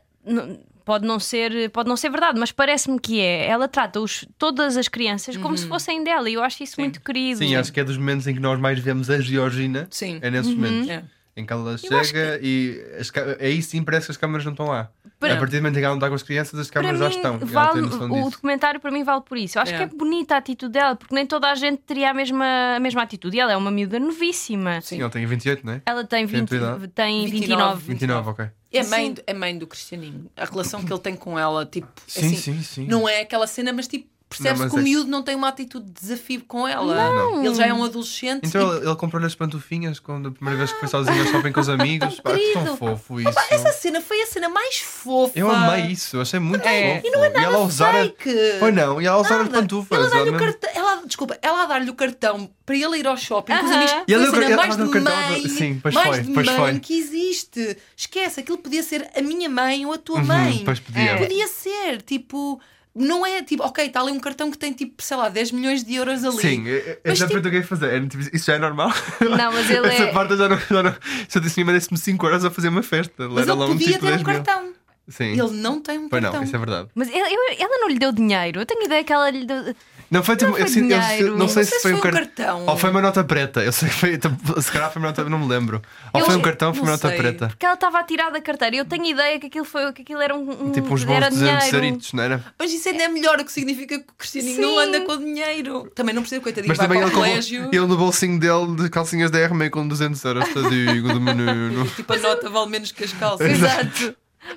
Pode não, ser, pode não ser verdade, mas parece-me que é. Ela trata os, todas as crianças como se fossem dela e eu acho isso muito querido. Sim, acho que é dos momentos em que nós mais vemos a Georgina. Sim. É nesses momentos. É. Em que ela chega e as aí sim parece que as câmaras não estão lá. Para- a partir do momento em que ela não está com as crianças, as câmaras já estão. Ela vale, tem noção o disso. documentário para mim vale por isso. Eu acho É. que é bonita a atitude dela, porque nem toda a gente teria a mesma, a mesma atitude. E ela é uma miúda novíssima. Sim, ela tem 28, não é? Ela tem, 20, tua idade? tem 29. 29. 29, ok. É Sim. mãe, é mãe do Cristianinho. A relação que ele tem com ela, tipo, Sim, assim, sim, sim. não é aquela cena, mas tipo, percebe-se Não, mas que o é- miúdo não tem uma atitude de desafio com ela. Não. Ele já é um adolescente. Então e- ele, ele comprou-lhe as pantufinhas quando a primeira vez que foi sozinho ao shopping com os amigos. Pá, que tão fofo isso. Pá, essa cena foi a cena mais fofa. Eu amei isso, achei muito É. fofo. E não é nada ela a usar a... fake. Pois não, e ela usar as pantufas. Ela dá-lhe o ela- cartão, ela, desculpa, ela a dar-lhe o cartão para ele ir ao shopping com os amigos. E ele deu- ele mais de mãe, Sim, pois mais foi, de pois mãe foi. que existe. Esquece, aquilo podia ser a minha mãe ou a tua Uhum, mãe. pois podia. É. Podia ser, tipo, não é tipo, ok, está ali um cartão que tem tipo, sei lá, 10 milhões de euros ali. Sim, eu- eu Mas, já tipo- foi o que eu ia fazer. Era, tipo, Isso já é normal. Não, mas ele Essa é- parte eu já não. Já não se eu disse, merece-me 5 horas a fazer uma festa. Mas ele um podia tipo ter 10 um mil. cartão. Sim. Ele não tem um Pois cartão. não, isso é verdade. Mas ele- eu- ela não lhe deu dinheiro. Eu tenho ideia que ela lhe deu. Não foi tipo. foi eu, eu- dinheiro. não sei Não se sei foi se um um car- cartão. Ou foi uma nota preta. Eu sei que foi. tipo, Se calhar foi uma nota. Não me lembro. Ou Eu- foi um cartão ou foi uma não nota sei. preta. Porque ela estava a tirar da carteira. Eu tenho ideia que aquilo, foi, que aquilo era um. um Tipo uns bons era 200 dinheiro. aritos, não era? Mas isso ainda é melhor, o que significa que o Cristianinho não anda com dinheiro. Também não precisa, coitadinho, Mas vai também para ele, colégio. ele no bolsinho dele de calcinhas da RM com 200 euros. Tadinho do menino. Tipo, a nota vale menos que as calças. Exato.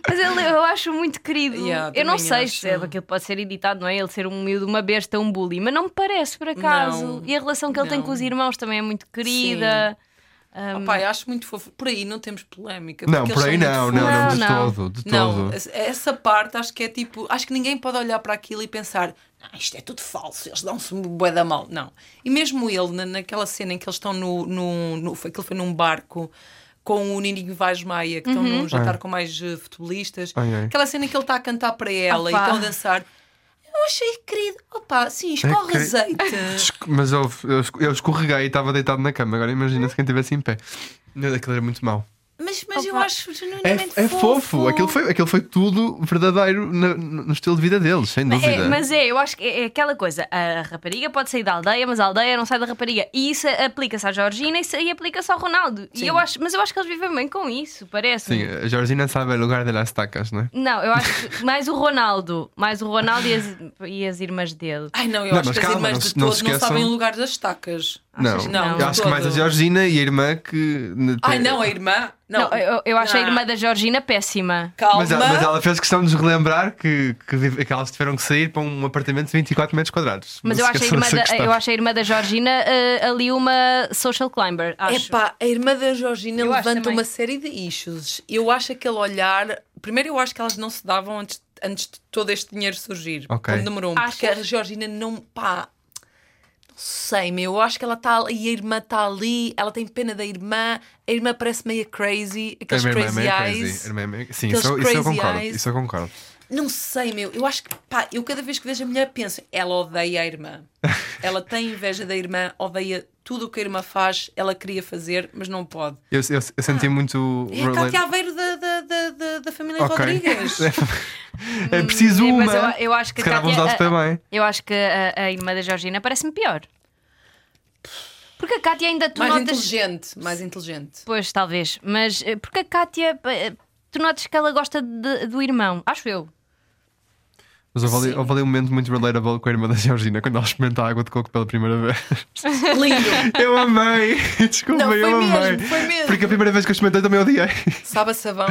Mas ele, eu acho muito querido. Yeah, eu não sei acho. se é, aquilo pode ser editado, não é? Ele ser um miúdo, uma besta, um bully, mas não me parece por acaso. Não, e a relação que ele tem não. com os irmãos também é muito querida. Oh, pai, acho muito fofo. Por aí não temos polémica. Não, por aí não, não, não, de Não, todo. De Não, todo. essa- parte acho que é tipo. Acho que ninguém pode olhar para aquilo e pensar "Ah, isto é tudo falso, eles dão-se um bué da mal. Não. E mesmo ele, na, naquela cena em que eles estão no. no, no foi, aquilo foi num barco com o Nininho Vaz Maia, que estão num jantar com mais eh, futebolistas. Ai, ai. Aquela cena que ele está a cantar para ela e Opa. estão a dançar. Eu achei querido. Opa, sim, escorre querido. azeite. Mas eu, eu, eu escorreguei e estava deitado na cama. Agora imagina se quem estivesse em pé. Aquilo era muito mau. Mas, mas eu acho É, genuinamente é fofo. Aquilo, foi, aquilo foi tudo verdadeiro na- no, estilo de vida deles, sem Mas dúvida. é, mas é, eu acho que é, é aquela coisa. A rapariga pode sair da aldeia, mas a aldeia não sai da rapariga. E isso aplica-se à Georgina e aplica-se ao Ronaldo. E eu acho, mas eu acho que eles vivem bem com isso, parece. Sim, a Georgina sabe o lugar de las tacas, não é? Não, eu acho que mais o Ronaldo, mais o Ronaldo e as, e as irmãs dele. Ai não, eu Não, acho mas que as calma, irmãs não de não todos não, esqueçam- sabem o lugar das estacas. Não, não? eu acho que mais a todo. Georgina e a irmã que. Ai não, a irmã. Não, Não, eu, eu acho a Ah, irmã da Georgina péssima. Calma. Mas ela, mas ela fez questão de nos relembrar que, que, que elas tiveram que sair para um apartamento de 24 metros quadrados. Mas Não eu acho, da, eu acho a irmã da Georgina eh, ali uma social climber. Acho. Epá, a irmã da Georgina Eu levanta uma série de issues. Eu acho aquele olhar. Primeiro, eu acho que elas não se davam antes, antes de todo este dinheiro surgir. Ok. Quando demorou. Porque a Georgina não. Pá. Sei, meu. Eu acho que ela está e a irmã está ali. Ela tem pena da irmã. A irmã parece meio crazy. Aqueles irmã é crazy eyes. crazy. Irmã é meio- Sim, isso eu crazy concordo. eyes. Isso eu concordo. Não sei, meu. Eu acho que, pá, eu cada vez que vejo a mulher penso, ela odeia a irmã. ela tem inveja da irmã, odeia tudo o que a irmã faz, ela queria fazer, mas não pode. Eu, eu, eu senti muito. É a Cátia Aveiro da, da, da, da, da família Ok. Rodrigues. É preciso Sim, uma. mas eu, eu acho que Se a Cátia- a- bem. Eu acho que a, a irmã da Georgina parece-me pior. Porque a Cátia ainda tu mais notas. inteligente, mais inteligente. Pois, talvez. Mas eh, porque a Cátia. eh, Tu notas que ela gosta de- do irmão, acho eu. Mas houve ali, houve ali um momento muito relatable com a irmã da Georgina quando ela experimenta a água de coco pela primeira vez. Lindo. Eu amei! Desculpa, Não, eu foi amei. mesmo, foi mesmo. Porque a primeira vez que eu experimentei também odiei. Sabe a sabão.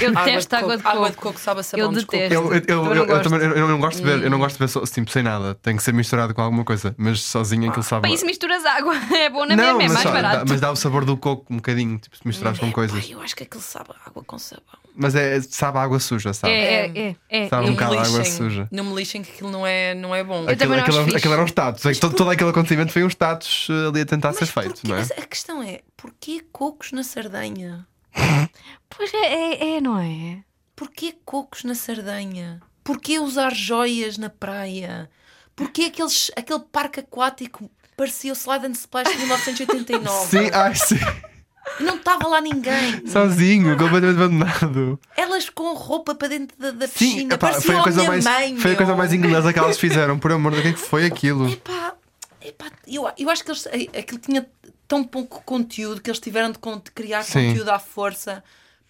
Eu detesto água de coco. Água de coco sabe a sabão. Eu detesto. Eu, eu, eu, Eu não eu gosto. também eu, eu não gosto de ver, eu não gosto de ver só, tipo, sem nada. Tem que ser misturado com alguma coisa, mas sozinho aquilo sabe. Para isso misturas água. É bom na não, mesma, é mais só- barato. dá, mas dá o sabor do coco um bocadinho, tipo, se misturares com coisas. Ai, eu acho que aquilo sabe água com sabão. Mas é, sabe a água suja, sabe? É, é, é. é. Sabe Eu- um bocado me de água lixem. Suja. Não me lixem que aquilo não é, não é bom. Eu Aquilo, não aquilo, aquilo era um status. Que todo, todo aquele acontecimento foi um status eh, ali a tentar ser feito, não é? mas a questão é, porquê cocos na Sardenha? Pois é, é, é, não é? Porquê cocos na Sardenha? Porquê usar joias na praia? Porquê aqueles, aquele parque aquático parecia o Slide and Splash de 1989? Sim, ai sim. Não estava lá ninguém. Sozinho, completamente abandonado. Elas com roupa para dentro da, da Sim, piscina. epá, foi, a coisa minha mais, mãe, foi a coisa mais inglesa que elas fizeram. Por amor de que é que foi aquilo? Epá, epá, eu, eu acho que eles, aquilo tinha tão pouco conteúdo que eles tiveram de criar Sim. conteúdo à força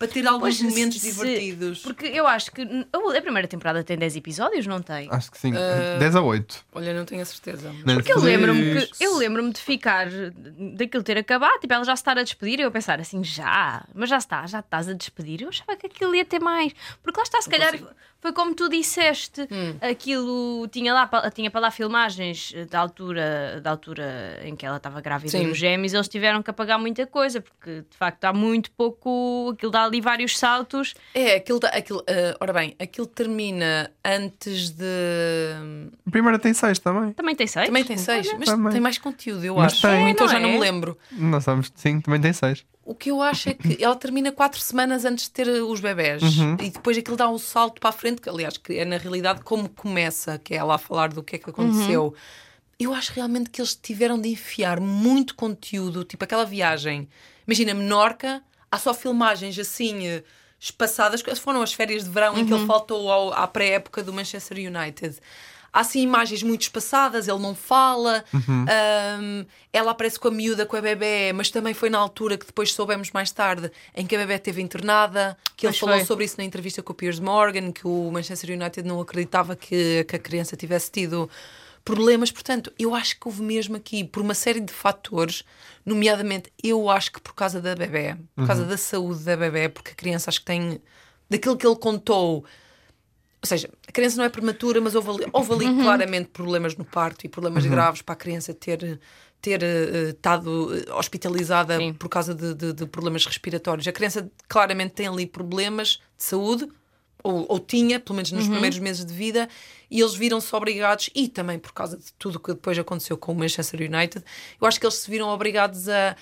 para ter alguns Pois, momentos se- divertidos. Porque eu acho que a primeira temporada tem 10 episódios, não tem? Acho que sim. Ah, 10 a 8. Olha, não tenho a certeza. Porque eu lembro-me que eu lembro-me de ficar daquilo ter acabado, tipo, ela já se estar a despedir e eu pensar assim, já, mas já está, já estás a despedir. Eu achava que aquilo ia ter mais. Porque lá está, se calhar foi como tu disseste, aquilo tinha lá tinha para lá filmagens da altura, da altura em que ela estava grávida Sim. dos gêmeos, eles tiveram que apagar muita coisa, porque de facto há muito pouco, aquilo dá ali vários saltos. É, aquilo, dá- aquilo ah, ora bem, aquilo termina antes de. A primeira tem 6 também. Também tem seis? Também tem seis, mas Também. tem mais conteúdo, eu Mas acho. tem. Ou então Não já não é? me lembro. Nós sabemos, sim, também tem 6. O que eu acho é que ela termina quatro semanas antes de ter os bebés Uhum. e depois aquilo dá um salto para a frente, que aliás que é na realidade como começa, que é ela a falar do que é que aconteceu. Uhum. Eu acho realmente que eles tiveram de enfiar muito conteúdo, tipo aquela viagem. Imagina, Menorca, há só filmagens assim eh, espaçadas, foram as férias de verão em que Uhum. ele faltou ao- à pré-época do Manchester United. Há assim imagens muito espaçadas, ele não fala, Uhum. ahm, ela aparece com a miúda, com a bebê, mas também foi na altura que depois soubemos mais tarde em que a bebê esteve internada, que ele Pois falou foi. sobre isso na entrevista com o Piers Morgan, que o Manchester United não acreditava que, que a criança tivesse tido problemas. Portanto, eu acho que houve mesmo aqui, por uma série de fatores, nomeadamente, eu acho que por causa da bebê, por causa da saúde da bebê, porque a criança acho que tem, daquilo que ele contou, ou seja, a criança não é prematura, mas houve ali, houve ali claramente problemas no parto e problemas graves para a criança ter ter eh, estado eh, hospitalizada Sim. por causa de, de- de problemas respiratórios. A criança claramente tem ali problemas de saúde, ou, ou tinha, pelo menos nos primeiros meses de vida, e eles viram-se obrigados, e também por causa de tudo o que depois aconteceu com o Manchester United, eu acho que eles se viram obrigados a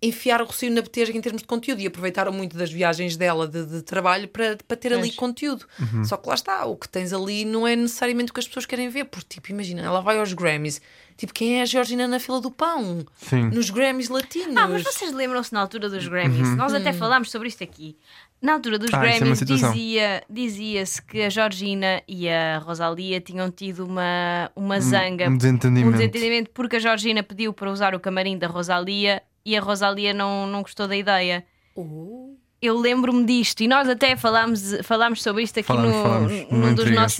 enfiar o Rocio na betesga em termos de conteúdo e aproveitaram muito das viagens dela de, de trabalho para, para ter ali conteúdo. Uhum. Só que lá está, o que tens ali não é necessariamente o que as pessoas querem ver, porque tipo, imagina, ela vai aos Grammys, tipo, quem é a Georgina na fila do pão? Sim. Nos Grammys latinos. Ah, mas vocês lembram-se na altura dos Grammys? Nós até falámos sobre isto aqui. Na altura dos Uhum. Ah, é Grammys situação. dizia, dizia-se que a Georgina e a Rosalia tinham tido uma, uma zanga, um desentendimento. um desentendimento porque a Georgina pediu para usar o camarim da Rosalia e a Rosalia não, não gostou da ideia. Oh. Eu lembro-me disto e nós até falámos, falámos sobre isto aqui Falámos, no, falámos, num dos Intrigas. nossos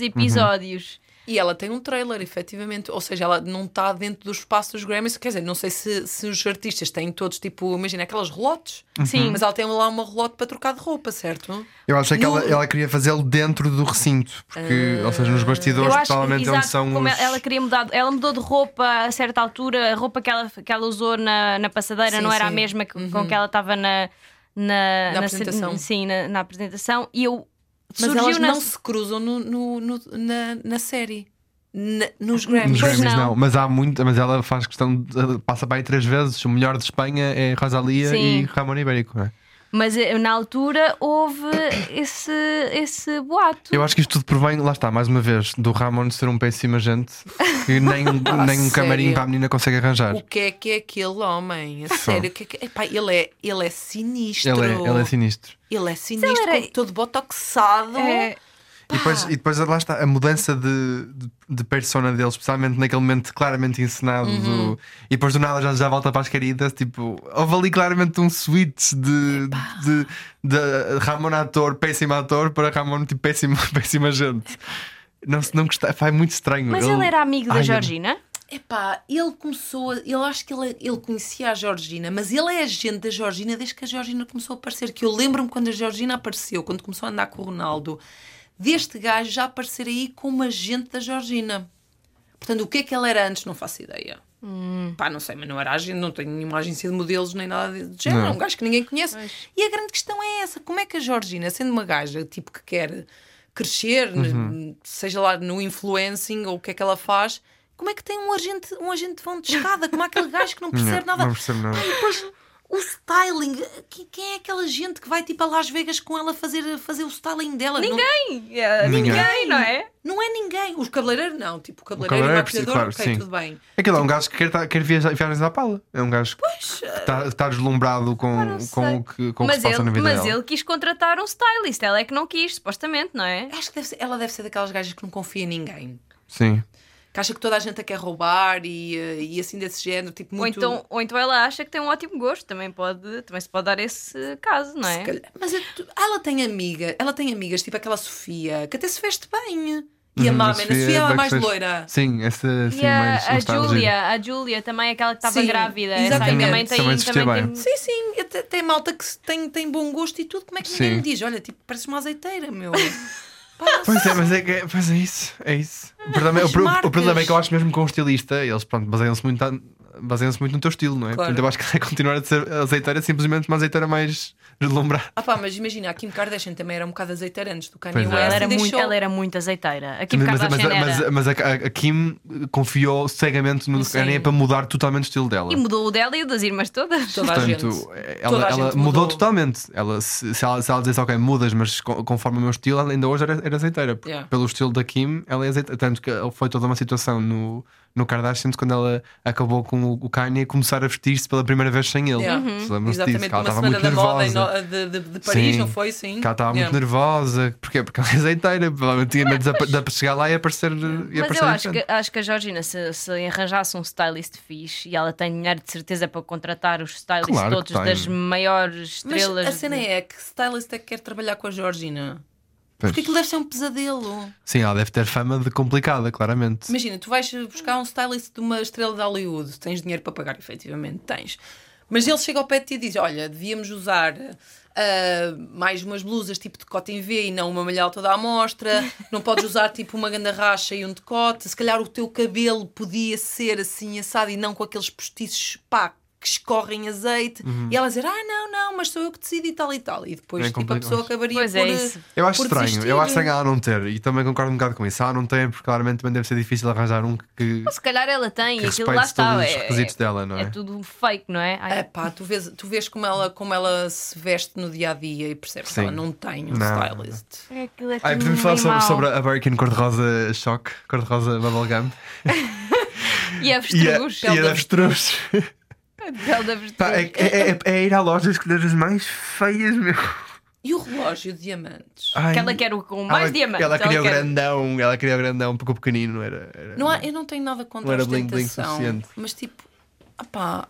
Uhum. E ela tem um trailer, efetivamente. Ou seja, ela não está dentro do espaço dos Grammys. Quer dizer, não sei se, se os artistas têm todos, tipo, imagina aquelas relotes. Sim. Mas ela tem lá uma relote para trocar de roupa, certo? Eu achei que No- ela, ela queria fazê-lo dentro do recinto, porque, ou seja, nos bastidores, acho que, provavelmente onde exato, são como os. ela queria mudar, ela mudou de roupa a certa altura, a roupa que ela, que ela usou na, na passadeira Sim, não era a sim. mesma que- com que ela estava na, na, Na ce- apresentação. sim, na, na apresentação. E eu Mas surgiu elas na- não se cruzam no, no- no- na, na série. Na- nos Nos Grammys. Pois Grammys não. não. mas há muito, mas ela faz questão, de, passa para aí três vezes. O melhor de Espanha é Rosalia Sim. e Ramon Ibérico. não é? Mas eh, na altura houve esse, esse boato. Eu acho que isto tudo provém, lá está, mais uma vez, do Ramon ser um péssimo agente que nem, nem um camarim para a menina consegue arranjar. O que é que é aquele homem? A sério, o que é que... Epá, ele, é, ele é sinistro. Ele é, ele é sinistro. Ele é sinistro, Ele era- todo botoxado. É, E depois, e depois lá está a mudança de, de, de persona dele, especialmente naquele momento claramente encenado. Uhum. do- e depois do nada já, já volta para as queridas. Tipo, houve ali claramente um switch de, de, de Ramon ator, péssimo ator, para Ramon tipo, péssimo, péssima gente. Não, não gostei, foi muito estranho. mas ele era amigo da Ai, Georgina? Epá, ele começou, ele acho que ele, ele conhecia a Georgina, mas ele é agente da Georgina desde que a Georgina começou a aparecer. Que eu lembro-me quando a Georgina apareceu, quando começou a andar com o Ronaldo, deste gajo já aparecer aí como agente da Georgina. Portanto, o que é que ela era antes, não faço ideia. Pá, não sei, mas não era agente, não tenho nenhuma agência de modelos nem nada de género. É um gajo que ninguém conhece. E a grande questão é essa: como é que a Georgina, sendo uma gaja tipo que quer crescer, ne- seja lá no influencing ou o que é que ela faz, como é que tem um agente, um agente de vão de escada? Como é aquele gajo que não percebe Não, nada? não percebe nada. E depois o styling, que- quem é aquela gente que vai tipo a Las Vegas com ela fazer, fazer o styling dela? Não- Ninguém, é, Ninguém. ninguém, não é? Não, é ninguém. Os cabeleireiros não. Tipo, o cabeleireiro e o cabeleireiro é maquilhador, claro, ok, sim. tudo bem. Aquilo é um gajo que quer, tá- quer viajar, viagens à pala. É um gajo que está, está deslumbrado com, com o que, com o que Mas, se passa ele, na vida mas dela. ele quis contratar um stylist, ela é que não quis, supostamente, não é? Acho que deve ser- ela deve ser daquelas gajas que não confia em ninguém. Sim. Que acha que toda a gente a quer roubar e, eh, e assim desse género. Tipo, Ou, muito... então, ou então ela acha que tem um ótimo gosto, também, pode, também se pode dar esse caso, não é? Mas é tu- ela tem amiga, ela tem amigas, tipo aquela Sofia, que até se veste bem. E a Uhum, Mamen, a Sofia ela é mais Backstreet. loira. Sim, essa sim, E a, mais a. Julia, a Julia também, aquela que estava grávida, exatamente. também tem, Também também bem. tem- Sim, sim, tem malta que tem, tem bom gosto e tudo. Como é que ninguém Sim. me diz? Olha, tipo, pareces uma azeiteira, meu. Não Pois é, mas é, que- pois é isso. É isso. O problema, As o, pro- o problema é que eu acho mesmo com o estilista, eles pronto, baseiam-se muito, baseiam-se muito no teu estilo, não é? Claro. Portanto, eu acho que vai continuar a ser azeiteira, simplesmente uma azeiteira mais deslumbrada. Ah pá, mas imagina, a Kim Kardashian também era um bocado azeiteira antes do Kanye é. West. Ela era, muito, ela era muito azeiteira. A Kim Mas, Kardashian mas, era. mas a, a- a Kim confiou cegamente no. Kanye para mudar totalmente o estilo dela. E mudou o dela e o das irmãs todas. Toda a Portanto, gente. ela, Toda a ela gente mudou mudou. totalmente. Ela, se, se ela, se ela dissesse, ok, mudas, mas co- conforme o meu estilo, ela ainda hoje era, era azeiteira. Yeah. Pelo estilo da Kim, ela é azeiteira. Tanto que foi toda uma situação no, no Kardashian quando ela acabou com o, Kanye começar a vestir-se pela primeira vez sem ele. Yeah. Se lembram-se disso? Exatamente, Que ela uma estava semana muito da moda em nervosa. de, de- de Paris, Sim. não foi? Sim. Que ela estava Yeah. muito nervosa. Porquê? Porque ela é azeiteira. Provavelmente tinha medo de chegar lá e aparecer. E Mas aparecer eu acho que, acho que a Georgina, se, se arranjasse um stylist fixe e ela tem dinheiro de certeza para contratar os stylists Claro todos das maiores Mas estrelas. a cena de- é que stylist é que quer trabalhar com a Georgina. Pois. Porque aquilo deve ser um pesadelo. Sim, ela deve ter fama de complicada, claramente. Imagina, tu vais buscar um stylist de uma estrela de Hollywood, tens dinheiro para pagar, efetivamente, tens. Mas ele chega ao pé de ti e diz: Olha, devíamos usar ah, mais umas blusas tipo de decote em V e não uma malhada toda à mostra. Não podes usar tipo uma ganda racha e um decote. Se calhar o teu cabelo podia ser assim assado e não com aqueles postiços pá que escorrem azeite. E ela dizer: Ah, não, não, mas sou eu que decido e tal e tal. E depois É tipo, a pessoa acabaria Pois por. é isso. Eu acho estranho, desistir. eu acho estranho ela não ter, e também concordo um bocado com isso. Ela não tem, porque claramente também deve ser difícil arranjar um que, Se calhar ela tem que e aquilo lá está. todos os É, requisitos dela, não é é? tudo fake, não é? Ai, É pá, tu vês, tu vês como, ela, como ela se veste no dia a dia e percebes que Sim. ela não tem um Não. stylist. é aquilo é Ai, podemos falar sobre, sobre a Birkin cor-de-rosa choque, cor-de-rosa bubblegum E a e a, e a avestruz. Pá, é, é, é- é ir à loja escolher as mais feias, meu. E o relógio de diamantes? Ai, Que ela quer o com mais ela, diamantes. Ela queria o quer- grandão, ela queria o grandão, porque o pequenino não era. era- Não há, eu não tenho nada contra Não era a bling bling ostentação, suficiente. mas tipo, opá,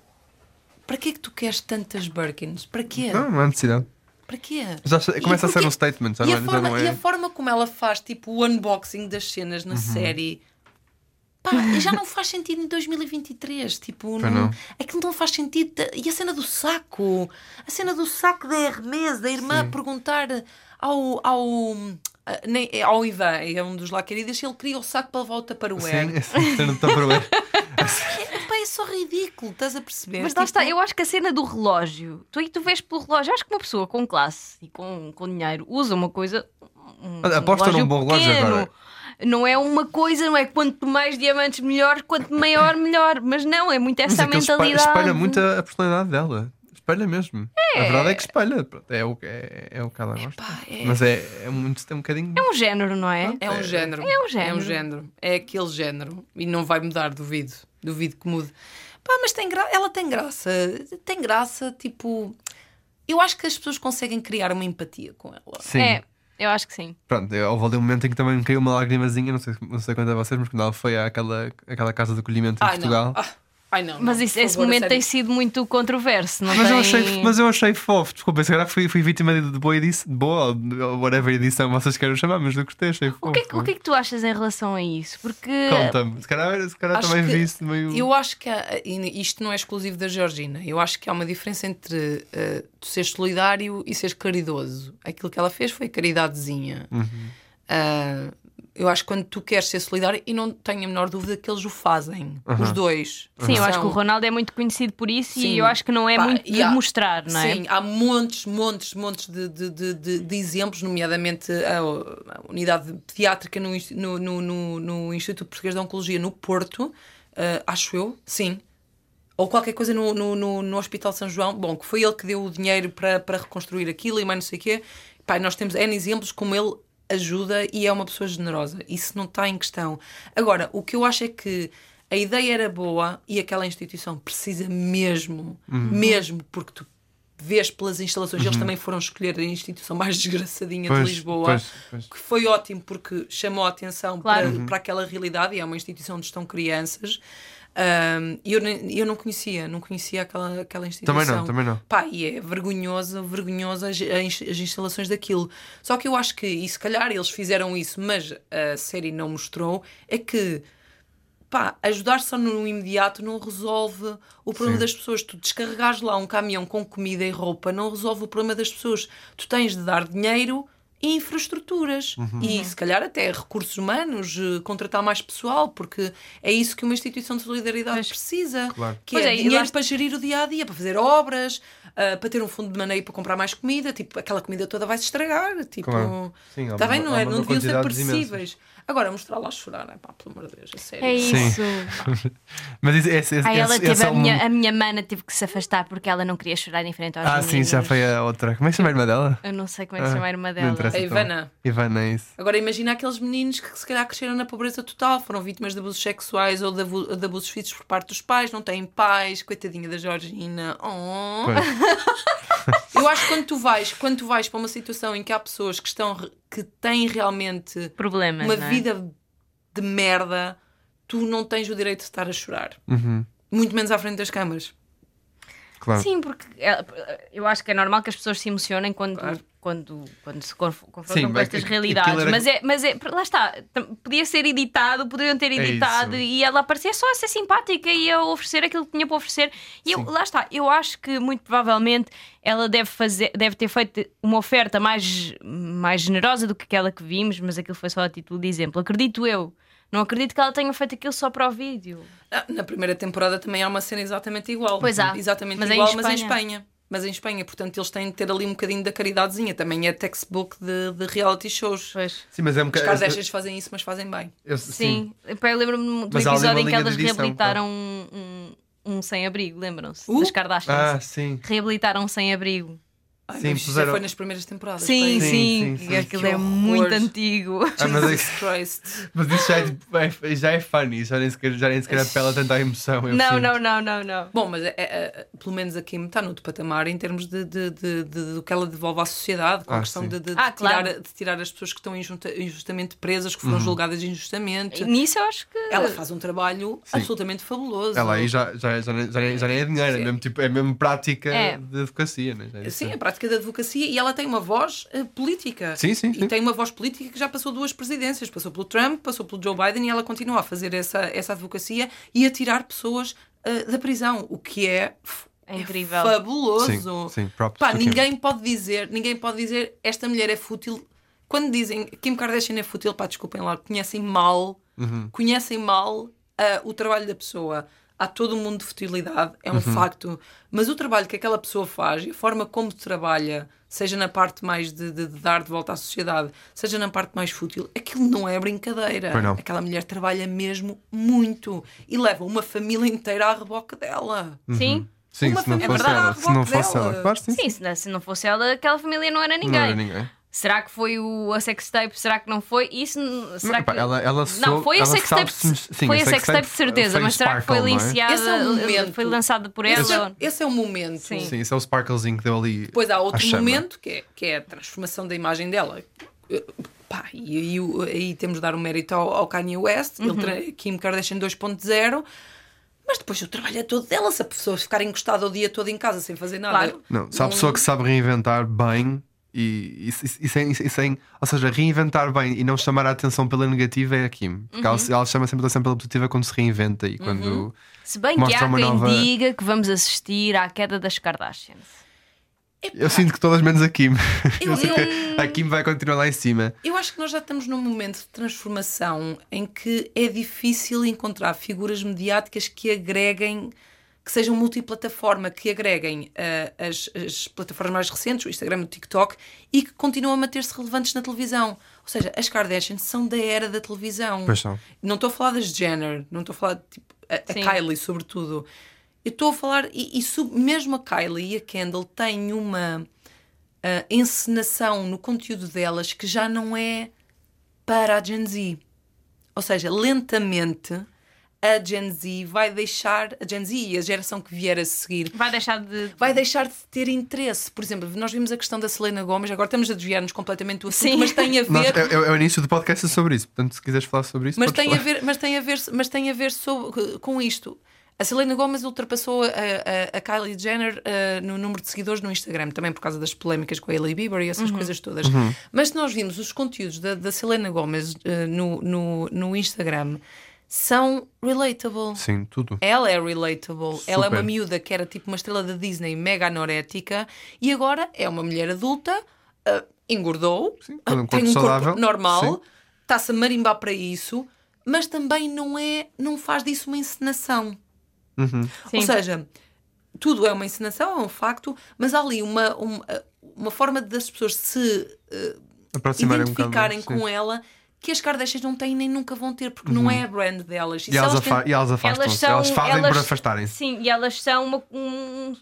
para que é que tu queres tantas Birkins? Para quê? Não, não há necessidade. Para quê? Já E começa a ser um statement, já e, não, a é- forma, não e é. a forma como ela faz tipo o unboxing das cenas Uhum. na série pá, já não faz sentido em 2023 tipo, não, não. aquilo não faz sentido e a cena do saco a cena do saco da Hermes da irmã perguntar ao ao, nem- ao Ivan, é um dos lá queridos, se ele queria o saco para levar o Tupperware Sim, essa cena de Tupperware. É só ridículo, estás a perceber? Mas lá Tipo, está, eu acho que a cena do relógio, tu aí tu vês pelo relógio, acho que uma pessoa com classe e com, com dinheiro usa uma coisa. Um, aposta num bom relógio agora. Não é uma coisa, não é quanto mais diamantes melhor, quanto maior melhor. Mas não, é muito Mas essa é ele espelha, mentalidade. espelha muito a, a personalidade dela. Espelha mesmo. A verdade é que espelha. Pronto, É o, que- é, é o que ela gosta. É- Mas é, é, muito, é um bocadinho. É um género, não é? É um género. É um género. É um género. É aquele género. E não vai mudar, duvido. Duvido que mude. Pá, mas tem gra... ela tem graça. Tem graça, tipo. Eu acho que as pessoas conseguem criar uma empatia com ela. Sim. É, eu acho que sim. Pronto, eu- houve ali um momento em que também me caiu uma lagrimazinha, não sei, não sei quanto a vocês, mas quando ela foi àquela, àquela casa de acolhimento em Ai, Portugal. não. Ah, Ai, não, Mas não, isso- esse favor, momento tem sido muito controverso, não Mas, tem... eu achei, mas eu achei fofo. Desculpa, se calhar fui, fui vítima de de boa edição, de boa, ou whatever edição vocês queiram chamar, mas eu gostei, achei fofo. O que, é, que- o que é que tu achas em relação a isso? Porque Conta-me, se calhar, se calhar também que- vi isso meio. Eu acho que há- isto não é exclusivo da Georgina. Eu acho que há uma diferença entre eh, tu seres solidário e seres caridoso. Aquilo que ela fez foi caridadezinha. Uhum. Ah, eu acho que quando tu queres ser solidário, e não tenho a menor dúvida que eles o fazem, Uhum. os dois. Sim, eu acho que o Ronaldo é muito conhecido por isso Sim. e eu acho que não é Pá, muito e de há- mostrar, não é? Sim, há montes, montes, montes de, de, de, de- de exemplos, nomeadamente a, a unidade pediátrica no, no, no, no, no Instituto Português de Oncologia no Porto, ah, acho eu, sim. Ou qualquer coisa no, no, no, no Hospital São João, bom, que foi ele que deu o dinheiro para, para reconstruir aquilo e mais não sei o quê. Pá, nós temos N exemplos como ele ajuda e é uma pessoa generosa. Isso não está em questão. Agora, o que eu acho é que a ideia era boa e aquela instituição precisa mesmo, mesmo, porque tu vês pelas instalações, eles também foram escolher a instituição mais desgraçadinha Pois, de Lisboa, pois, pois. que foi ótimo porque chamou a atenção Claro. para, para aquela realidade e é uma instituição onde estão crianças. E eu, eu não conhecia, não conhecia aquela, aquela instituição. Também não, também não. Pá, e é vergonhoso, vergonhoso as, as instalações daquilo. Só que eu acho que, e se calhar eles fizeram isso, mas a série não mostrou, é que pá, ajudar só no imediato não resolve o problema Sim. das pessoas. Tu descarregares lá um caminhão com comida e roupa não resolve o problema das pessoas. Tu tens de dar dinheiro infraestruturas Uhum. e se calhar até recursos humanos, eh, contratar mais pessoal, porque é isso que uma instituição de solidariedade precisa, Claro. que Pois é, é, dinheiro lá- para gerir o dia a dia, para fazer obras, ah, para ter um fundo de maneio para comprar mais comida, tipo, aquela comida toda vai se estragar, tipo, Claro. Sim, está bem, não é? Não deviam ser perecíveis. Agora, mostrar lá a chorar, é pá, pelo amor de Deus, a sério. É Sim. isso. Mas esse, esse, esse, Ai, ela esse- teve esse é a, um- minha, a minha mana teve que se afastar porque ela não queria chorar em frente aos Ah, sim, meninos. já foi a outra. Como é que se chama a irmã dela? Eu não sei como é que se Ah, chama a irmã dela. A então. Ivana. Ivana, é isso. Agora imagina aqueles meninos que se calhar cresceram na pobreza total, foram vítimas de abusos sexuais ou de, abu- de abusos físicos por parte dos pais, não têm pais, coitadinha da Georgina. Oh. Eu acho que quando tu vais, quando tu vais para uma situação em que há pessoas que estão que têm realmente Problemas, uma não é? vida de merda, tu não tens o direito de estar a chorar. Uhum, Muito menos à frente das câmaras. Claro. Sim, porque é- eu acho que é normal que as pessoas se emocionem quando, quando, quando se conf- confrontam Sim, com estas aqu- realidades. era- Mas, é, mas é, lá está, podia ser editado, poderiam ter editado isso. e ela parecia só a ser simpática e a oferecer aquilo que tinha para oferecer. E eu, lá está, eu acho que muito provavelmente ela deve, fazer, deve ter feito uma oferta mais, mais generosa do que aquela que vimos, mas aquilo foi só a título de exemplo. Acredito eu. Não acredito que ela tenha feito aquilo só para o vídeo. Ah, Na primeira temporada também há uma cena exatamente igual. Pois há. Exatamente Mas é em igual, mas em Espanha. Mas em Espanha, portanto, eles têm de ter ali um bocadinho da caridadezinha. Também é textbook de, de reality shows. Pois. Sim, mas é um Os. Kardashians fazem isso, mas fazem bem. eu- Sim, Pá, eu lembro-me do Mas episódio em que elas edição, reabilitaram um, um, um sem-abrigo, lembram-se? Uh? Das Kardashians. Ah, sim. Reabilitaram um sem-abrigo. Ai, Sim, isso já puseram- foi nas primeiras temporadas. Sim, sim, sim, sim. E aquilo é muito antigo. Ah, mas, é- Christ. mas isso já é, é- já é funny, já nem sequer, já nem sequer apela tanto à emoção. eu Não, não, não, não, não. Bom, mas é, é, é, pelo menos a Kim está no outro patamar em termos de, de, de, de- do que ela devolve à sociedade, com a Ah, questão sim. de, de- de Ah, tirar, claro. de tirar as pessoas que estão injusta- injustamente presas, que Uhum. foram julgadas injustamente. Nisso eu acho que. Ela faz um trabalho absolutamente fabuloso. Ela aí já, já, já, nem- já, já nem é dinheiro, é mesmo, tipo, é mesmo prática É. de advocacia. Né? Já é Sim, isso. a prática da advocacia e ela tem uma voz eh, política. Sim, sim, E sim. tem uma voz política que já passou duas presidências. Passou pelo Trump, passou pelo Joe Biden e ela continua a fazer essa, essa advocacia e a tirar pessoas eh, da prisão, o que é, f- É incrível. fabuloso. Sim, sim, Pá, to Kim. ninguém pode dizer, ninguém pode dizer esta mulher é fútil. Quando dizem Kim Kardashian é fútil, pá, desculpem lá, conhecem mal, Uhum. conhecem mal ah, o trabalho da pessoa. Há todo um mundo de futilidade, é um Uhum. facto. Mas o trabalho que aquela pessoa faz e a forma como trabalha, seja na parte mais de, de- de dar de volta à sociedade, seja na parte mais fútil, aquilo não é brincadeira. Pois não. Aquela mulher trabalha mesmo muito e leva uma família inteira à reboque dela. Sim. Sim, Uma se não família fosse ela. à Se não reboque fosse dela. ela, claro, sim. Sim, se não, se não fosse ela, aquela família não era ninguém. Não era ninguém. Será que foi o, a sextape? Será que não foi? Isso será que... ela- ela não, foi a sextape. sabe se- sim, foi a sextape de certeza, mas será que foi não é? licenciada? Esse é momento. Foi lançada por Esse ela? é, esse é o momento. Sim. Sim, isso é o sparklezinho que deu ali. Depois há outro momento que é, que é a transformação da imagem dela. Eh, Pá, e aí, temos de dar o mérito ao, ao Kanye West, Uhum. ele Kim Kardashian 2.0. Mas depois o trabalho é todo dela. Se a pessoa ficar encostada o dia todo em casa sem fazer nada. Claro. Não, se há pessoa que sabe reinventar bem e, e, e- sem, e sem- Ou seja, reinventar bem e não chamar a atenção pela negativa é a Kim. Porque ela, ela chama sempre a atenção pela positiva quando se reinventa e quando. Se bem que há quem nova- diga que vamos assistir à queda das Kardashians. Eu sinto que todas menos a Kim. Eu- Eu a Kim vai continuar lá em cima. Eu acho que nós já estamos num momento de transformação em que é difícil encontrar figuras mediáticas que agreguem, que sejam multiplataforma, que agreguem ah, as, as plataformas mais recentes, o Instagram e o TikTok, e que continuam a manter-se relevantes na televisão. Ou seja, as Kardashians são da era da televisão. Pois são. Não estou a falar das Jenner, não estou a falar de, tipo, a, a. Kylie, sobretudo. Eu estou a falar, e, e sub- mesmo a Kylie e a Kendall têm uma ah, encenação no conteúdo delas que já não é para a Gen Z. Ou seja, lentamente a Gen Z vai deixar, a Gen Z e a geração que vier a seguir, Vai deixar de. vai deixar de ter interesse. Por exemplo, nós vimos a questão da Selena Gomez, agora estamos a desviar-nos completamente do assunto, Sim. mas tem a ver. Nós- é, é- é o início do podcast é sobre isso. Portanto, se quiseres falar sobre isso, Mas tem, a falar. ver, mas tem a ver, mas tem a ver sobre- com isto. A Selena Gomez ultrapassou a, a- a Kylie Jenner eh, no número de seguidores no Instagram, também por causa das polémicas com a Hailey Bieber e essas coisas todas. Mas se nós vimos os conteúdos da, da Selena Gomez eh, no, no, no Instagram, são relatable. Sim, tudo. Ela é relatable. Ela é uma Super. miúda que era tipo uma estrela da Disney mega anorética e agora é uma mulher adulta, ah, engordou, Sim, ah, um tem um saudável. corpo normal, está-se a marimbar para isso, mas também não é, não faz disso uma encenação. Uhum. Ou seja, tudo é uma encenação, é um facto, mas há ali uma, uma, uma forma das pessoas se eh, Aproximarem um bocado identificarem com ela que as Kardashians não têm nem nunca vão ter, porque não é a brand delas. Uhum. E elas, têm- afa- e elas afastam-se. são- Elas fazem elas- por afastarem-se. Sim, e elas são uma- um.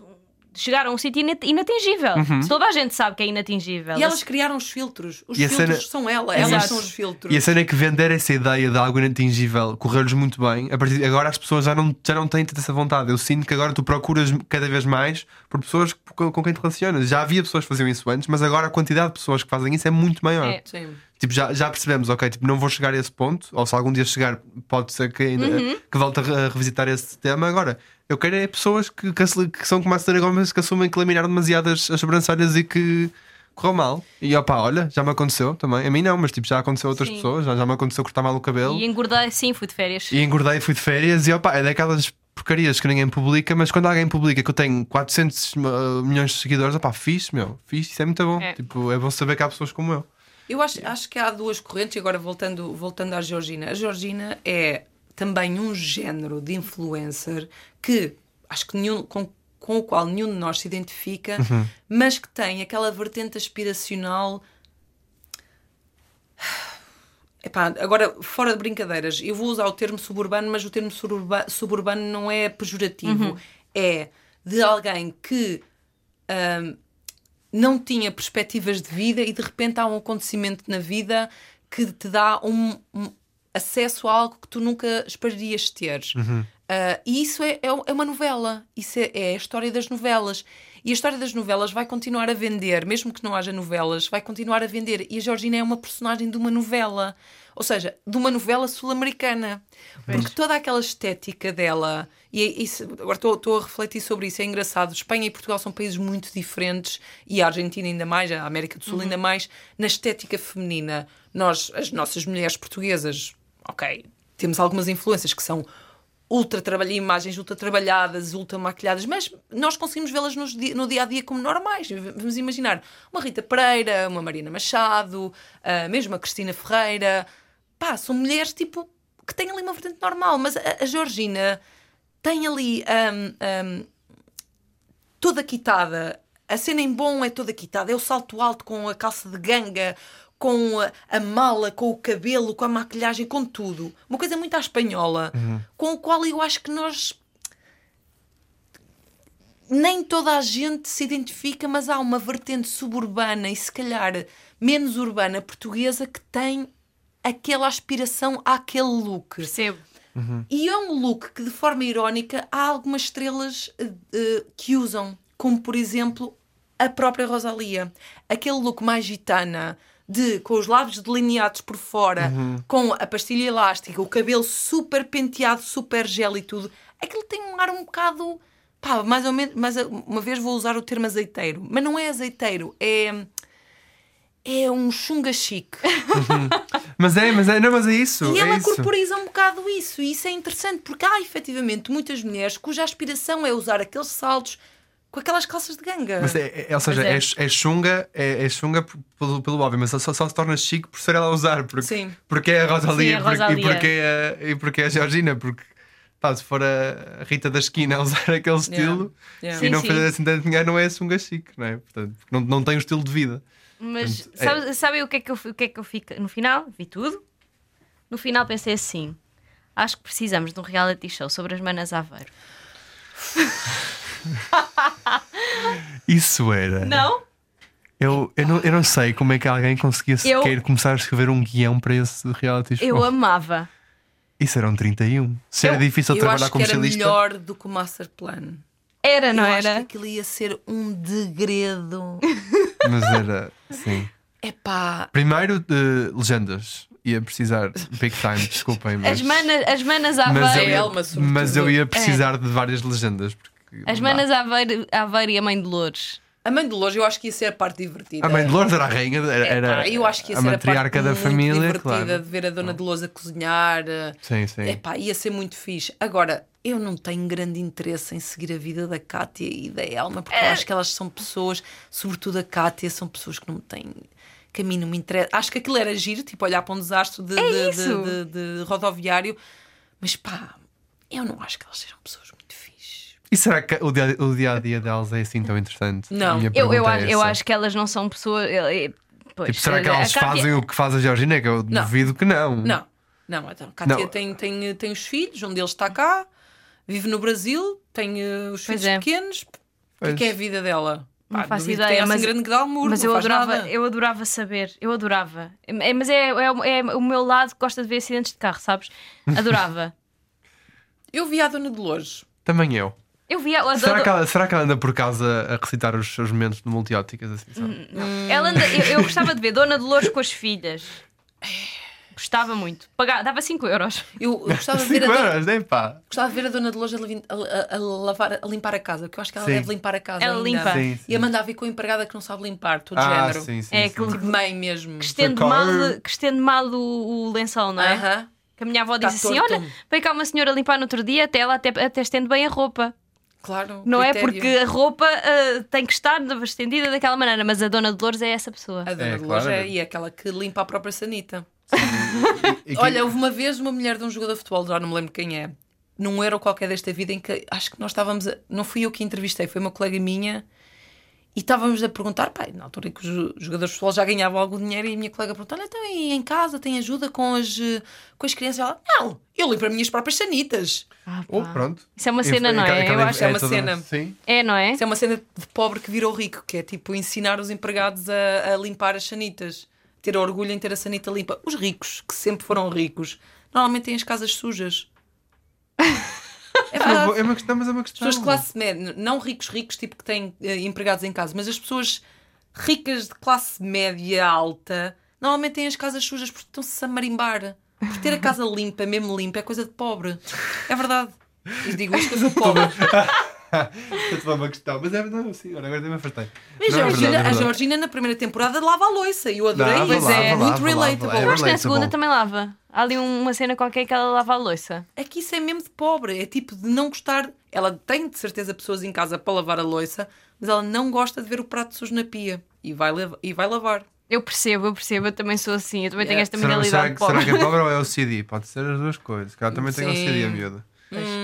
Chegaram a um sítio inat- inatingível. Uhum. Toda a gente sabe que é inatingível. E elas criaram os filtros. Os E filtros cena- são ela, Exato. elas são os filtros. E a cena é que vender essa ideia de algo inatingível correu-lhes muito bem. A partir de agora as pessoas já não, já não têm tanta essa vontade. Eu sinto que agora tu procuras cada vez mais por pessoas com, com quem te relacionas. Já havia pessoas que faziam isso antes, mas agora a quantidade de pessoas que fazem isso é muito maior. É. Sim. Tipo, já, já percebemos, ok, tipo, não vou chegar a esse ponto, ou se algum dia chegar, pode ser que, ainda, que volte a revisitar esse tema. Agora, eu quero é pessoas que, que, são como a Selena Gomez que assumem que laminaram demasiadas as sobrancelhas e que correu mal. E opá, olha, já me aconteceu também. A mim não, mas tipo, já aconteceu a outras Sim. pessoas, já, já me aconteceu cortar mal o cabelo. E engordei, sim, fui de férias. E engordei, fui de férias e opá, é daquelas porcarias que ninguém publica, mas quando alguém publica que eu tenho 400 uh, milhões de seguidores, opá, fixe, meu, fixe, isso é muito bom. É. Tipo, é bom saber que há pessoas como eu. Eu acho, acho que há duas correntes, e agora voltando, voltando à Georgina. A Georgina é também um género de influencer que acho que nenhum, com, com o qual nenhum de nós se identifica, mas que tem aquela vertente aspiracional. Epá, agora, fora de brincadeiras, eu vou usar o termo suburbano, mas o termo suburba- suburbano não é pejorativo. É de alguém que hum, não tinha perspectivas de vida e de repente há um acontecimento na vida que te dá um, um acesso a algo que tu nunca esperarias ter. Ah, e isso é, é, é uma novela. Isso é, é a história das novelas. E a história das novelas vai continuar a vender, mesmo que não haja novelas, vai continuar a vender. E a Georgina é uma personagem de uma novela. Ou seja, de uma novela sul-americana. Porque toda aquela estética dela. E é isso, agora estou, a refletir sobre isso. É engraçado. Espanha e Portugal são países muito diferentes. E a Argentina ainda mais, a América do Sul ainda mais, na estética feminina. Nós, as nossas mulheres portuguesas, ok, temos algumas influências que são ultra trabalhadas, imagens ultra trabalhadas, ultra maquilhadas, mas nós conseguimos vê-las di- no dia a dia como normais. Vamos imaginar uma Rita Pereira, uma Marina Machado, a mesmo a Cristina Ferreira. Pá, são mulheres tipo que têm ali uma vertente normal, mas a, a Georgina tem ali hum, hum, toda quitada. A cena em bom é toda quitada. É o salto alto com a calça de ganga, com a, a mala, com o cabelo, com a maquilhagem, com tudo. Uma coisa muito à espanhola, com o qual eu acho que nós. Nem toda a gente se identifica, mas há uma vertente suburbana e se calhar menos urbana portuguesa que tem aquela aspiração àquele look. Percebo. E é um look que, de forma irónica, há algumas estrelas eh, que usam, como por exemplo a própria Rosalia. Aquele look mais gitana, de com os lábios delineados por fora, Uhum. com a pastilha elástica, o cabelo super penteado, super gel e tudo, aquilo tem um ar um bocado. Pá, mais ou menos. Mas uma vez vou usar o termo azeiteiro. Mas não é azeiteiro, é. É um chunga chique. Mas é, mas é, não, mas é isso. E é ela isso. corporiza um bocado isso, e isso é interessante, porque há efetivamente muitas mulheres cuja aspiração é usar aqueles saltos com aquelas calças de ganga. Mas é, é- ou seja, Pois é, é chunga, é, é chunga pelo, pelo óbvio, mas só, só se torna chique por ser ela a usar. Porque, Sim. porque é a Rosalia, Sim, a porque- Rosalia. E, porque é, a- e porque é a Georgina. Porque pá, se for a Rita da esquina a usar aquele estilo Yeah. e Sim, não sim. fazer assim tanto dinheiro, não é chunga chique, não é? Portanto, porque não, não tem o estilo de vida. Mas Portanto, é- sabe, sabe o, que é que eu, o que é que eu fico? No final, vi tudo. No final pensei assim: acho que precisamos de um reality show sobre as manas Aveiro. Isso era. Não? Eu, eu, não, eu não sei como é que alguém conseguia Eu- sequer começar a escrever um guião para esse reality show. Eu amava. Isso era um 31. Se era Eu- difícil Eu trabalhar acho que como era estilista. melhor do que o Master Plan. Era, não eu acho que era? aquilo ia ser um degredo. Mas era. Sim. Epá, Primeiro de legendas. Ia precisar big time, desculpem. Mas, As, mana, as manas mas, eu ia, Elma, sobretudo. mas eu ia precisar de várias legendas. Porque As manas Aveiro, Aveiro e a mãe de Lourdes. a mãe de Lourdes eu acho que ia ser a parte divertida. A mãe de Lourdes era a rainha, era, era Epá, eu acho que ia a ser matriarca a parte da muito família, divertida claro. de ver a Dona de Lousa a cozinhar. Sim, sim. Epá, ia ser muito fixe. Agora, eu não tenho grande interesse em seguir a vida da Kátia e da Elma, porque É. eu acho que elas são pessoas, sobretudo a Kátia, são pessoas que não têm. Que a mim não me interessa. Acho que aquilo era giro, tipo, olhar para um desastre de, de- de- É isso. de- de rodoviário, mas pá, eu não acho que elas sejam pessoas. E será que o dia, o dia a dia delas é assim tão interessante? Não. Eu, eu, acho, é eu acho que elas não são pessoas. Pois, Tipo, será que elas Cátia- fazem o que faz a Georgina? Que eu Não. duvido que não. Não, não, então, Kátia Não. Tem, tem, tem os filhos, um deles está cá, vive no Brasil, tem eh, os Pois filhos é. pequenos. O que Pois. é que é a vida dela? Não Pá, faço duvido que ideia, assim mas- grande glamour, Mas não eu adorava, nada. eu adorava saber, eu adorava. É, mas é, é, é o meu lado que gosta de ver acidentes de carro, sabes? Adorava. Eu vi a Dona de Lourdes. Também eu. Eu via. Eu Será que, ela, será que ela anda por casa a recitar os seus momentos de multióticas? Assim, sabe? Ela anda- eu, eu gostava de ver Dona Dolores com as filhas. Gostava muito. Pagava, dava 5 euros. Eu, eu gostava, de ver a Cinco Dona, euros, nem pá. gostava de ver a Dona de Lourdes a, a- a- lavar, a limpar a casa, porque eu acho que ela Sim. deve limpar a casa. Ela ainda. limpa. Sim, sim. E a mandar vir com a empregada que não sabe limpar, todo Ah, género. sim, sim, É sim. aquele Tipo mãe mesmo. que estende mal, que estende mal o, o lençol, não é? Aham. Que a minha avó Tá disse assim: torto. olha, veio cá uma senhora limpar no outro dia, até ela até, até estende bem a roupa. Claro. Não é critério. porque a roupa ah, tem que estar estendida daquela maneira, mas a Dona Dolores é essa pessoa. A Dona É, de Lourdes claro. é, e é aquela que limpa a própria sanita. E Olha, houve uma vez uma mulher de um jogador de futebol, já não me lembro quem é, num euro qualquer desta vida, em que acho que nós estávamos. A, não fui eu que entrevistei, foi uma colega minha, e estávamos a perguntar, pai, na altura em que os jo- jogadores de futebol já ganhavam algum dinheiro, e a minha colega perguntou: "Olha, então e em casa tem ajuda com as, com as crianças? Ela, não, eu limpo as minhas próprias sanitas. Ah, Oh, pronto. Isso é uma cena, não é? Eu acho que é uma toda- cena. Sim. É, não é? Isso é uma cena de pobre que virou rico, que é tipo ensinar os empregados a, a limpar as sanitas. Ter orgulho em ter a sanita limpa. Os ricos, que sempre foram ricos, normalmente têm as casas sujas. É verdade. É uma questão, mas é uma questão. Pessoas de classe média, não ricos, ricos, tipo que têm eh, empregados em casa, mas as pessoas ricas de classe média alta normalmente têm as casas sujas porque estão-se a marimbar. Porque ter a casa limpa, mesmo limpa, é coisa de pobre. É verdade. E digo isto que eu sou pobre. É uma questão, mas é verdade, sim. Olha, agora também afartei. Mas Não, é a, verdade, Georgina, é a. Georgina na primeira temporada lava a louça e eu adorei Lava, isso. lava, é lava, muito lava, relatable. lava. É Eu acho que na segunda também lava. Há ali um- uma cena qualquer que ela lava a louça. É que isso é mesmo de pobre. É tipo de não gostar. Ela tem de certeza pessoas em casa para lavar a louça, mas ela não gosta de ver o prato sujo na pia e vai, e vai lavar. Eu percebo, eu percebo, eu também sou assim, eu também Yeah. tenho esta Será, mentalidade será, pobre. será que é pobre ou é o CD? Pode ser as duas coisas. que Ela também tem o Sim. CD, a miúda.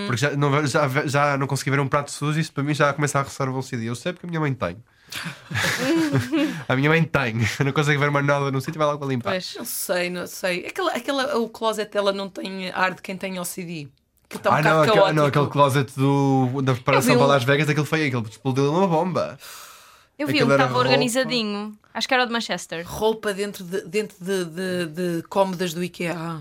Porque já não, já, já não consegui ver um prato sujo, isso para mim já começa a roçar o CD. Eu sei porque a minha mãe tem. a minha mãe tem. Não consegue ver uma nada no sítio e vai logo para limpar. Pois. Não sei, não sei. Aquela, aquela, o closet dela não tem ar de quem tem OCD. Que está um Ah, não, aquele, caótico. não, aquele closet do, da preparação para um- Las Vegas, aquele foi aquele explodiu uma bomba. Eu vi Aquilo um que era estava organizadinho. Acho que era o de Manchester. Roupa dentro de, dentro de, de, de cómodas do IKEA.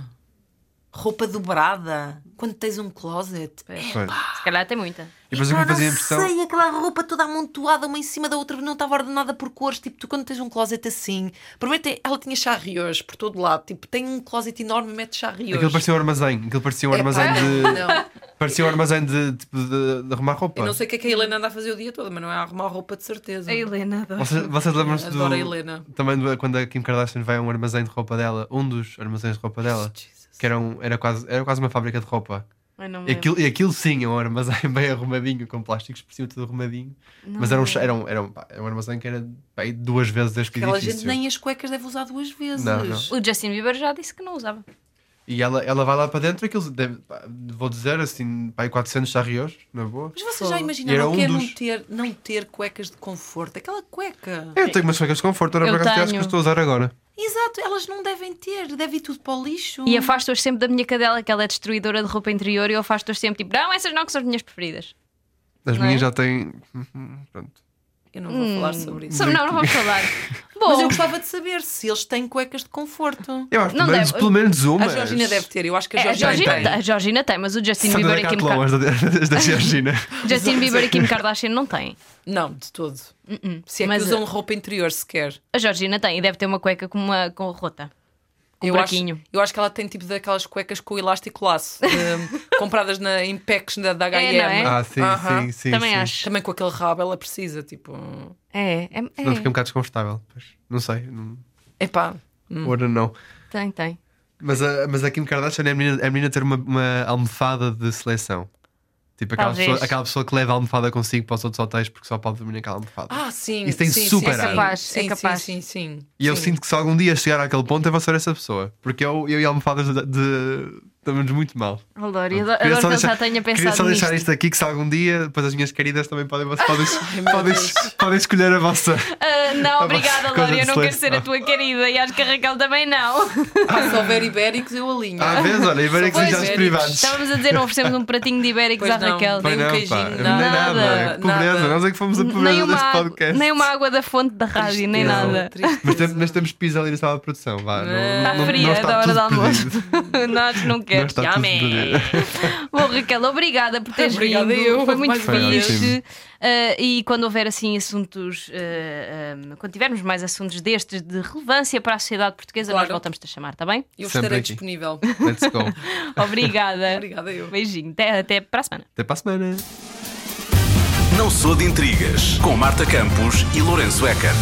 Roupa dobrada, quando tens um closet. Pois. Se calhar tem muita. E depois o que me Pá, fazia impressão. sei, aquela roupa toda amontoada uma em cima da outra, não estava ordenada por cores. Tipo, tu quando tens um closet assim, primeiro tem- ela tinha charrios por todo lado. Tipo, tem um closet enorme e mete charrios. Aquilo parecia um armazém. Aquilo parecia um Epá, armazém de. Não, Parecia um armazém de, tipo, de, de arrumar roupa. eu não sei o que é que a Helena anda a fazer o dia todo, mas não é a arrumar roupa de certeza. A Helena adora. Vocês, vocês lembram-se do. Adoro a Helena. Também do- quando a Kim Kardashian vai a um armazém de roupa dela, um dos armazéns de roupa dela, Jesus. Que era, um- era, quase, era quase uma fábrica de roupa. Ai, não E aquilo, e aquilo sim é um armazém bem arrumadinho, com plásticos por cima tudo arrumadinho. Mas era um, era, um, era, um, pá, era um armazém que era pá, aí duas vezes este Aquela edifício. gente nem as cuecas deve usar duas vezes. Não, não. O Justin Bieber já disse que não usava. E ela, ela vai lá para dentro, aquilo deve, pá, vou dizer assim, pá, aí 400 charrios, na boa. Mas vocês já imaginaram o um que é não dos- ter, não ter cuecas de conforto? Aquela cueca. Eu tenho umas cuecas de conforto, era para acaso acho que eu estou a usar agora. Exato, elas não devem ter, deve ir tudo para o lixo. E afasto-as sempre da minha cadela, que ela é destruidora de roupa interior, e eu afasto-as sempre tipo, não, essas não que são as minhas preferidas. As Não é? minhas já têm. Pronto. Eu não vou falar sobre isso. Não, não vamos falar. Mas eu Bom, gostava de saber se eles têm cuecas de conforto. Eu acho Não pelo, menos, deve- pelo menos uma. A Georgina deve ter, eu acho que a é, a, Georgina, tem. tem. a Georgina tem, mas o Justin Bieber e Kim, Decathlon, Ka- as da, as da Georgina. Justin Bieber e Kim Kardashian não têm. Não, de todo. Se é Mas, que usam roupa interior sequer. A Georgina tem e deve ter uma cueca com uma com rota. Com eu, acho, eu acho que ela tem tipo daquelas cuecas com elástico laço, eh, compradas na, em packs da, da H&M. não é? Ah, sim, Aham. sim, sim. Também sim. acho. Também com aquele rabo ela precisa, tipo... É, é, é. Não fica um bocado desconfortável. Pois. Não sei. Não... Epá, Ora não. Tem, tem. Mas a, mas a Kim Kardashian é a menina, é a menina ter uma, uma almofada de seleção. Tipo aquela pessoa, aquela pessoa que leva a almofada consigo para os outros hotéis porque só pode dormir naquela almofada. Ah, sim. Isso tem sim, super sim, sim. capaz, sim, é capaz. Sim, sim, sim. e eu sinto que se algum dia chegar àquele ponto eu vou ser essa pessoa. Porque eu, eu e almofadas de, de, estamos muito mal. Adoro, eu Queria adoro que ele já tenha Queria pensado só deixar nisto. isto aqui que se algum dia, depois as minhas queridas também podem, podem, podem, podem escolher a vossa. Ah, não, obrigada, Lória, eu de não quero ser a tua querida e acho que a Raquel também não. Ah, se houver ibéricos, eu alinho. Às vezes, olha, ibéricos e jatos ibéricos. privados. Estávamos a dizer, não oferecemos um pratinho de ibéricos Pois à não. Raquel. Nem um não, queijinho, pá, nada, nem nada. nada, Pobreza, nada. nós é que fomos a pobreza deste podcast. nem uma água da fonte da rádio, nem nada. Mas, tem- mas temos pizza ali na sala de produção, vá. Está fria da hora tudo do almoço. Nós não Não queremos. Tudo Yummy. Bom, Raquel, obrigada por teres Obrigada vindo. eu, Foi muito fixe. Ah, e quando houver assim assuntos, ah, ah, quando tivermos mais assuntos destes de relevância para a sociedade portuguesa, nós Claro. voltamos-te a chamar, está bem? Eu Sempre estarei aqui. disponível. Let's go. Obrigada. Obrigada eu. Beijinho. Até, até para a semana. Até para a semana. Não sou de intrigas com Marta Campos e Lourenço Eker.